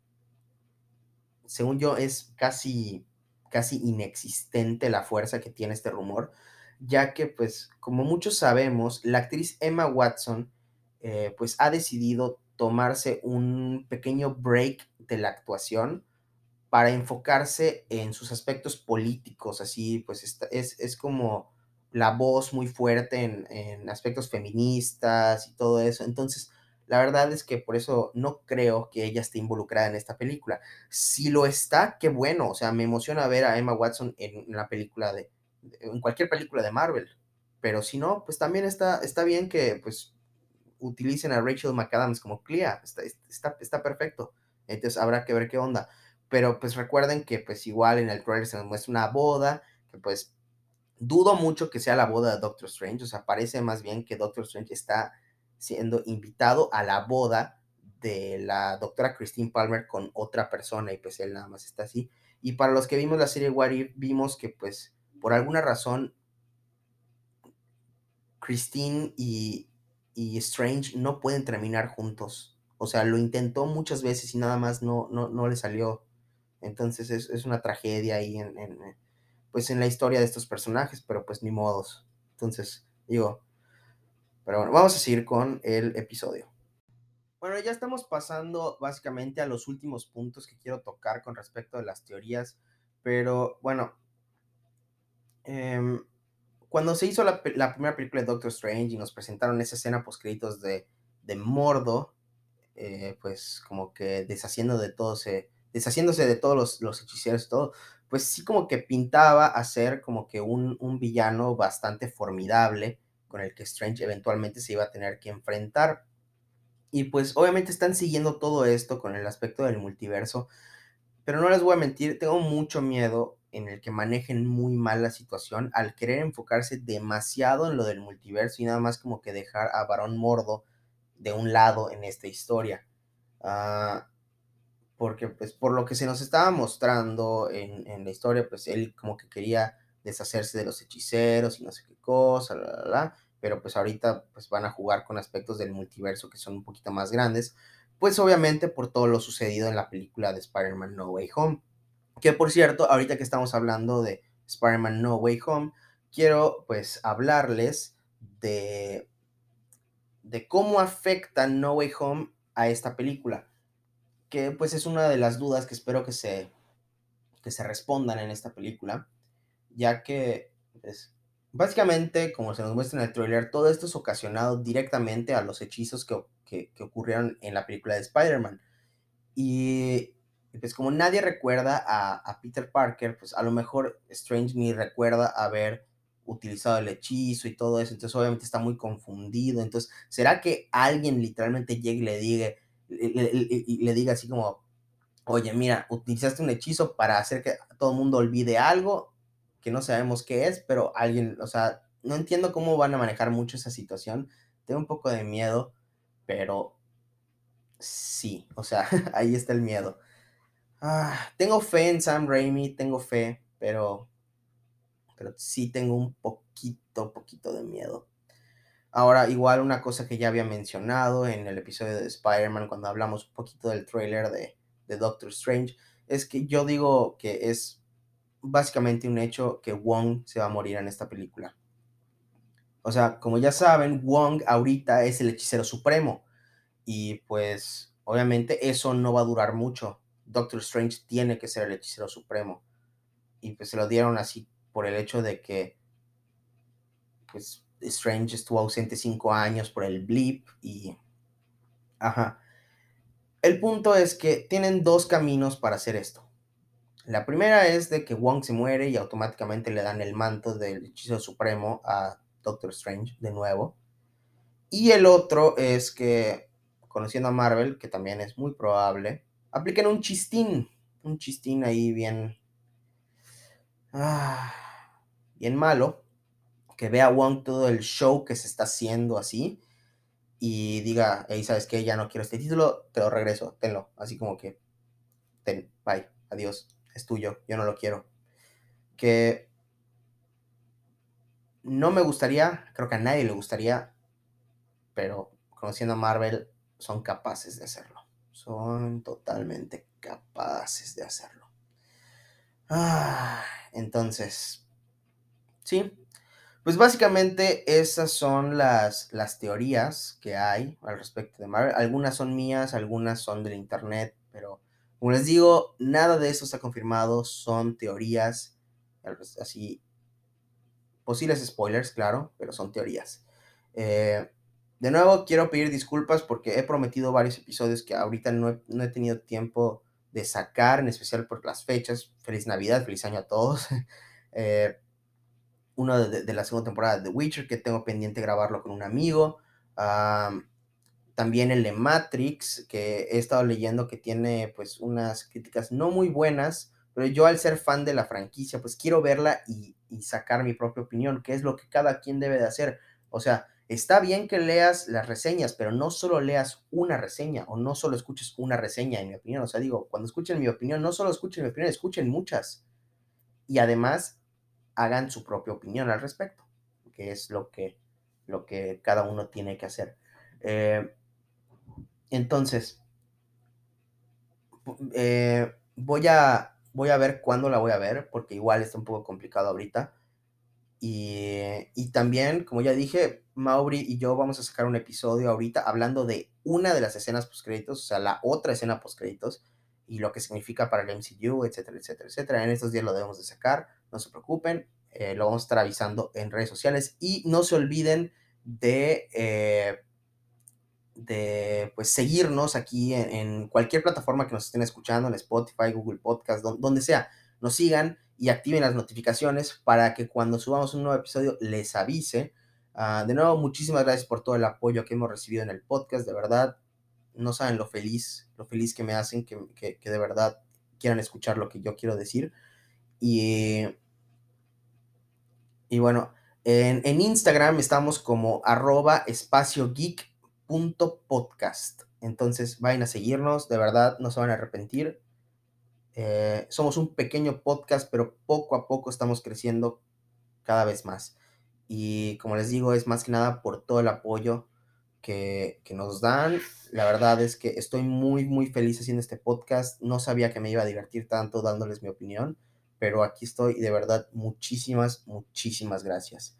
Según yo, es casi, casi inexistente la fuerza que tiene este rumor, ya que, pues, como muchos sabemos, la actriz Emma Watson, eh, pues, ha decidido tomarse un pequeño break de la actuación para enfocarse en sus aspectos políticos, así, pues, es, es como la voz muy fuerte en, en, aspectos feministas y todo eso. Entonces, la verdad es que por eso no creo que ella esté involucrada en esta película. Si lo está, qué bueno. O sea, me emociona ver a Emma Watson en la película de, en cualquier película de Marvel. Pero si no, pues también está, está bien que pues utilicen a Rachel McAdams como Clea. Está, está, está perfecto. Entonces habrá que ver qué onda. Pero pues recuerden que pues igual en el trailer se nos muestra una boda, que pues dudo mucho que sea la boda de Doctor Strange, o sea, parece más bien que Doctor Strange está siendo invitado a la boda de la doctora Christine Palmer con otra persona y pues él nada más está así. Y para los que vimos la serie What If, vimos que pues por alguna razón Christine y, y Strange no pueden terminar juntos. O sea, lo intentó muchas veces y nada más no, no, no le salió. Entonces es, es una tragedia ahí en, en pues en la historia de estos personajes, pero pues ni modos. Entonces, digo, pero bueno, vamos a seguir con el episodio. Bueno, ya estamos pasando básicamente a los últimos puntos que quiero tocar con respecto a las teorías, pero bueno, eh, cuando se hizo la, primera película de Doctor Strange y nos presentaron esa escena post créditos de, de Mordo, eh, pues como que deshaciendo de todo, se, deshaciéndose de todos los, los hechiceros y todo, pues sí como que pintaba a ser como que un, un, villano bastante formidable con el que Strange eventualmente se iba a tener que enfrentar. Y pues obviamente están siguiendo todo esto con el aspecto del multiverso, pero no les voy a mentir, tengo mucho miedo en el que manejen muy mal la situación al querer enfocarse demasiado en lo del multiverso y nada más como que dejar a Barón Mordo de un lado en esta historia. Ah, porque pues por lo que se nos estaba mostrando en, la historia, pues él como que quería deshacerse de los hechiceros y no sé qué cosa, la, la, la, pero pues ahorita pues van a jugar con aspectos del multiverso que son un poquito más grandes, pues obviamente por todo lo sucedido en la película de Spider-Man No Way Home. Que por cierto, ahorita que estamos hablando de Spider-Man No Way Home, quiero pues hablarles de, de cómo afecta No Way Home a esta película. Que pues es una de las dudas que espero que se, que se respondan en esta película. Ya que pues, básicamente, como se nos muestra en el trailer, todo esto es ocasionado directamente a los hechizos que, que, que ocurrieron en la película de Spider-Man. Y pues como nadie recuerda a, Peter Parker, pues a lo mejor Strange ni recuerda haber utilizado el hechizo y todo eso, entonces obviamente está muy confundido, entonces, ¿será que alguien literalmente llegue y le diga, le, le diga así como, oye, mira, utilizaste un hechizo para hacer que todo el mundo olvide algo que no sabemos qué es, pero alguien, o sea, no entiendo cómo van a manejar mucho esa situación, tengo un poco de miedo, pero sí, o sea, [laughs] ahí está el miedo. Ah, tengo fe en Sam Raimi, tengo fe, pero, pero sí tengo un poquito, poquito de miedo. Ahora, igual una cosa que ya había mencionado en el episodio de Spider-Man, cuando hablamos un poquito del trailer de, de Doctor Strange, es que yo digo que es básicamente un hecho que Wong se va a morir en esta película. O sea, como ya saben, Wong ahorita es el hechicero supremo. Y pues, obviamente, eso no va a durar mucho Doctor Strange tiene que ser el hechicero supremo. Y pues se lo dieron así por el hecho de que pues Strange estuvo ausente cinco años por el blip y... Ajá. El punto es que tienen dos caminos para hacer esto. La primera es de que Wong se muere y automáticamente le dan el manto del hechizo supremo a Doctor Strange de nuevo. Y el otro es que, conociendo a Marvel, que también es muy probable, apliquen un chistín, un chistín ahí bien, ah, bien malo, que vea Wong todo el show que se está haciendo así y diga, hey, ¿sabes qué? Ya no quiero este título, te lo regreso, tenlo, así como que, ten, bye, adiós, es tuyo, yo no lo quiero. Que no me gustaría, creo que a nadie le gustaría, pero conociendo a Marvel, son capaces de hacerlo son totalmente capaces de hacerlo. Ah, entonces, sí, pues básicamente esas son las, las teorías que hay al respecto de Marvel. Algunas son mías, algunas son del internet, pero como les digo, nada de eso está confirmado, son teorías, así, posibles spoilers, claro, pero son teorías. Eh, de nuevo, quiero pedir disculpas porque he prometido varios episodios que ahorita no he, no he tenido tiempo de sacar, en especial por las fechas. Feliz Navidad, feliz año a todos. [laughs] eh, uno de, la segunda temporada de The Witcher que tengo pendiente grabarlo con un amigo. También el de Matrix, que he estado leyendo que tiene pues unas críticas no muy buenas, pero yo al ser fan de la franquicia, pues quiero verla y, y sacar mi propia opinión, que es lo que cada quien debe de hacer. O sea, Está bien que leas las reseñas, pero no solo leas una reseña o no solo escuches una reseña, en mi opinión. O sea, digo, cuando escuchen mi opinión, no solo escuchen mi opinión, escuchen muchas. Y además, hagan su propia opinión al respecto, que es lo que, lo que cada uno tiene que hacer. Eh, entonces, eh, voy, a, voy a ver cuándo la voy a ver, porque igual está un poco complicado ahorita. Y, también, como ya dije, Mauri y yo vamos a sacar un episodio ahorita hablando de una de las escenas postcréditos, o sea, la otra escena postcréditos y lo que significa para el MCU, etcétera, etcétera, etcétera. En estos días lo debemos de sacar, no se preocupen, eh, lo vamos a estar avisando en redes sociales y no se olviden de, eh, de pues, seguirnos aquí en, cualquier plataforma que nos estén escuchando, en Spotify, Google Podcast, donde sea, nos sigan y activen las notificaciones para que cuando subamos un nuevo episodio les avise. Uh, de nuevo, muchísimas gracias por todo el apoyo que hemos recibido en el podcast, de verdad. no saben lo feliz, lo feliz que me hacen, que, que de verdad quieran escuchar lo que yo quiero decir. Y, y bueno, en, en Instagram estamos como arroba espacio podcast. Entonces vayan a seguirnos, de verdad no se van a arrepentir. Eh, somos un pequeño podcast, pero poco a poco estamos creciendo cada vez más. Y como les digo, es más que nada por todo el apoyo que, que, nos dan. La verdad es que estoy muy, muy feliz haciendo este podcast. No sabía que me iba a divertir tanto dándoles mi opinión, pero aquí estoy y de verdad muchísimas, muchísimas gracias.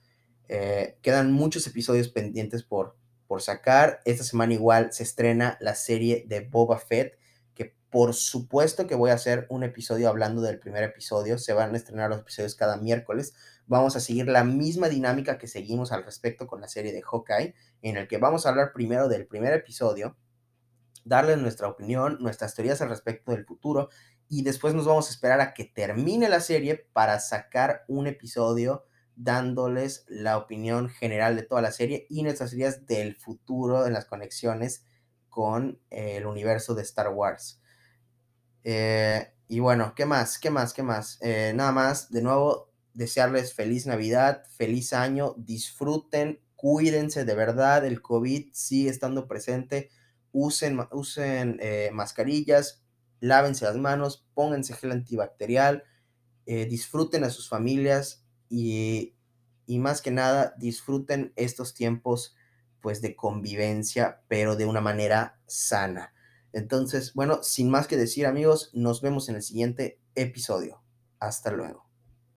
Eh, quedan muchos episodios pendientes por, por sacar. Esta semana igual se estrena la serie de Boba Fett, por supuesto que voy a hacer un episodio hablando del primer episodio. Se van a estrenar los episodios cada miércoles. Vamos a seguir la misma dinámica que seguimos al respecto con la serie de Hawkeye, en el que vamos a hablar primero del primer episodio, darles nuestra opinión, nuestras teorías al respecto del futuro, y después nos vamos a esperar a que termine la serie para sacar un episodio dándoles la opinión general de toda la serie y nuestras ideas del futuro en las conexiones con el universo de Star Wars. Eh, y bueno, ¿qué más? ¿Qué más? ¿Qué más? Eh, nada más, de nuevo, desearles feliz Navidad, feliz año, disfruten, cuídense de verdad, el COVID sigue estando presente, usen, usen eh, mascarillas, lávense las manos, pónganse gel antibacterial, disfruten a sus familias, y, más que nada disfruten estos tiempos pues de convivencia, pero de una manera sana. Entonces, bueno, sin más que decir amigos, nos vemos en el siguiente episodio. Hasta luego.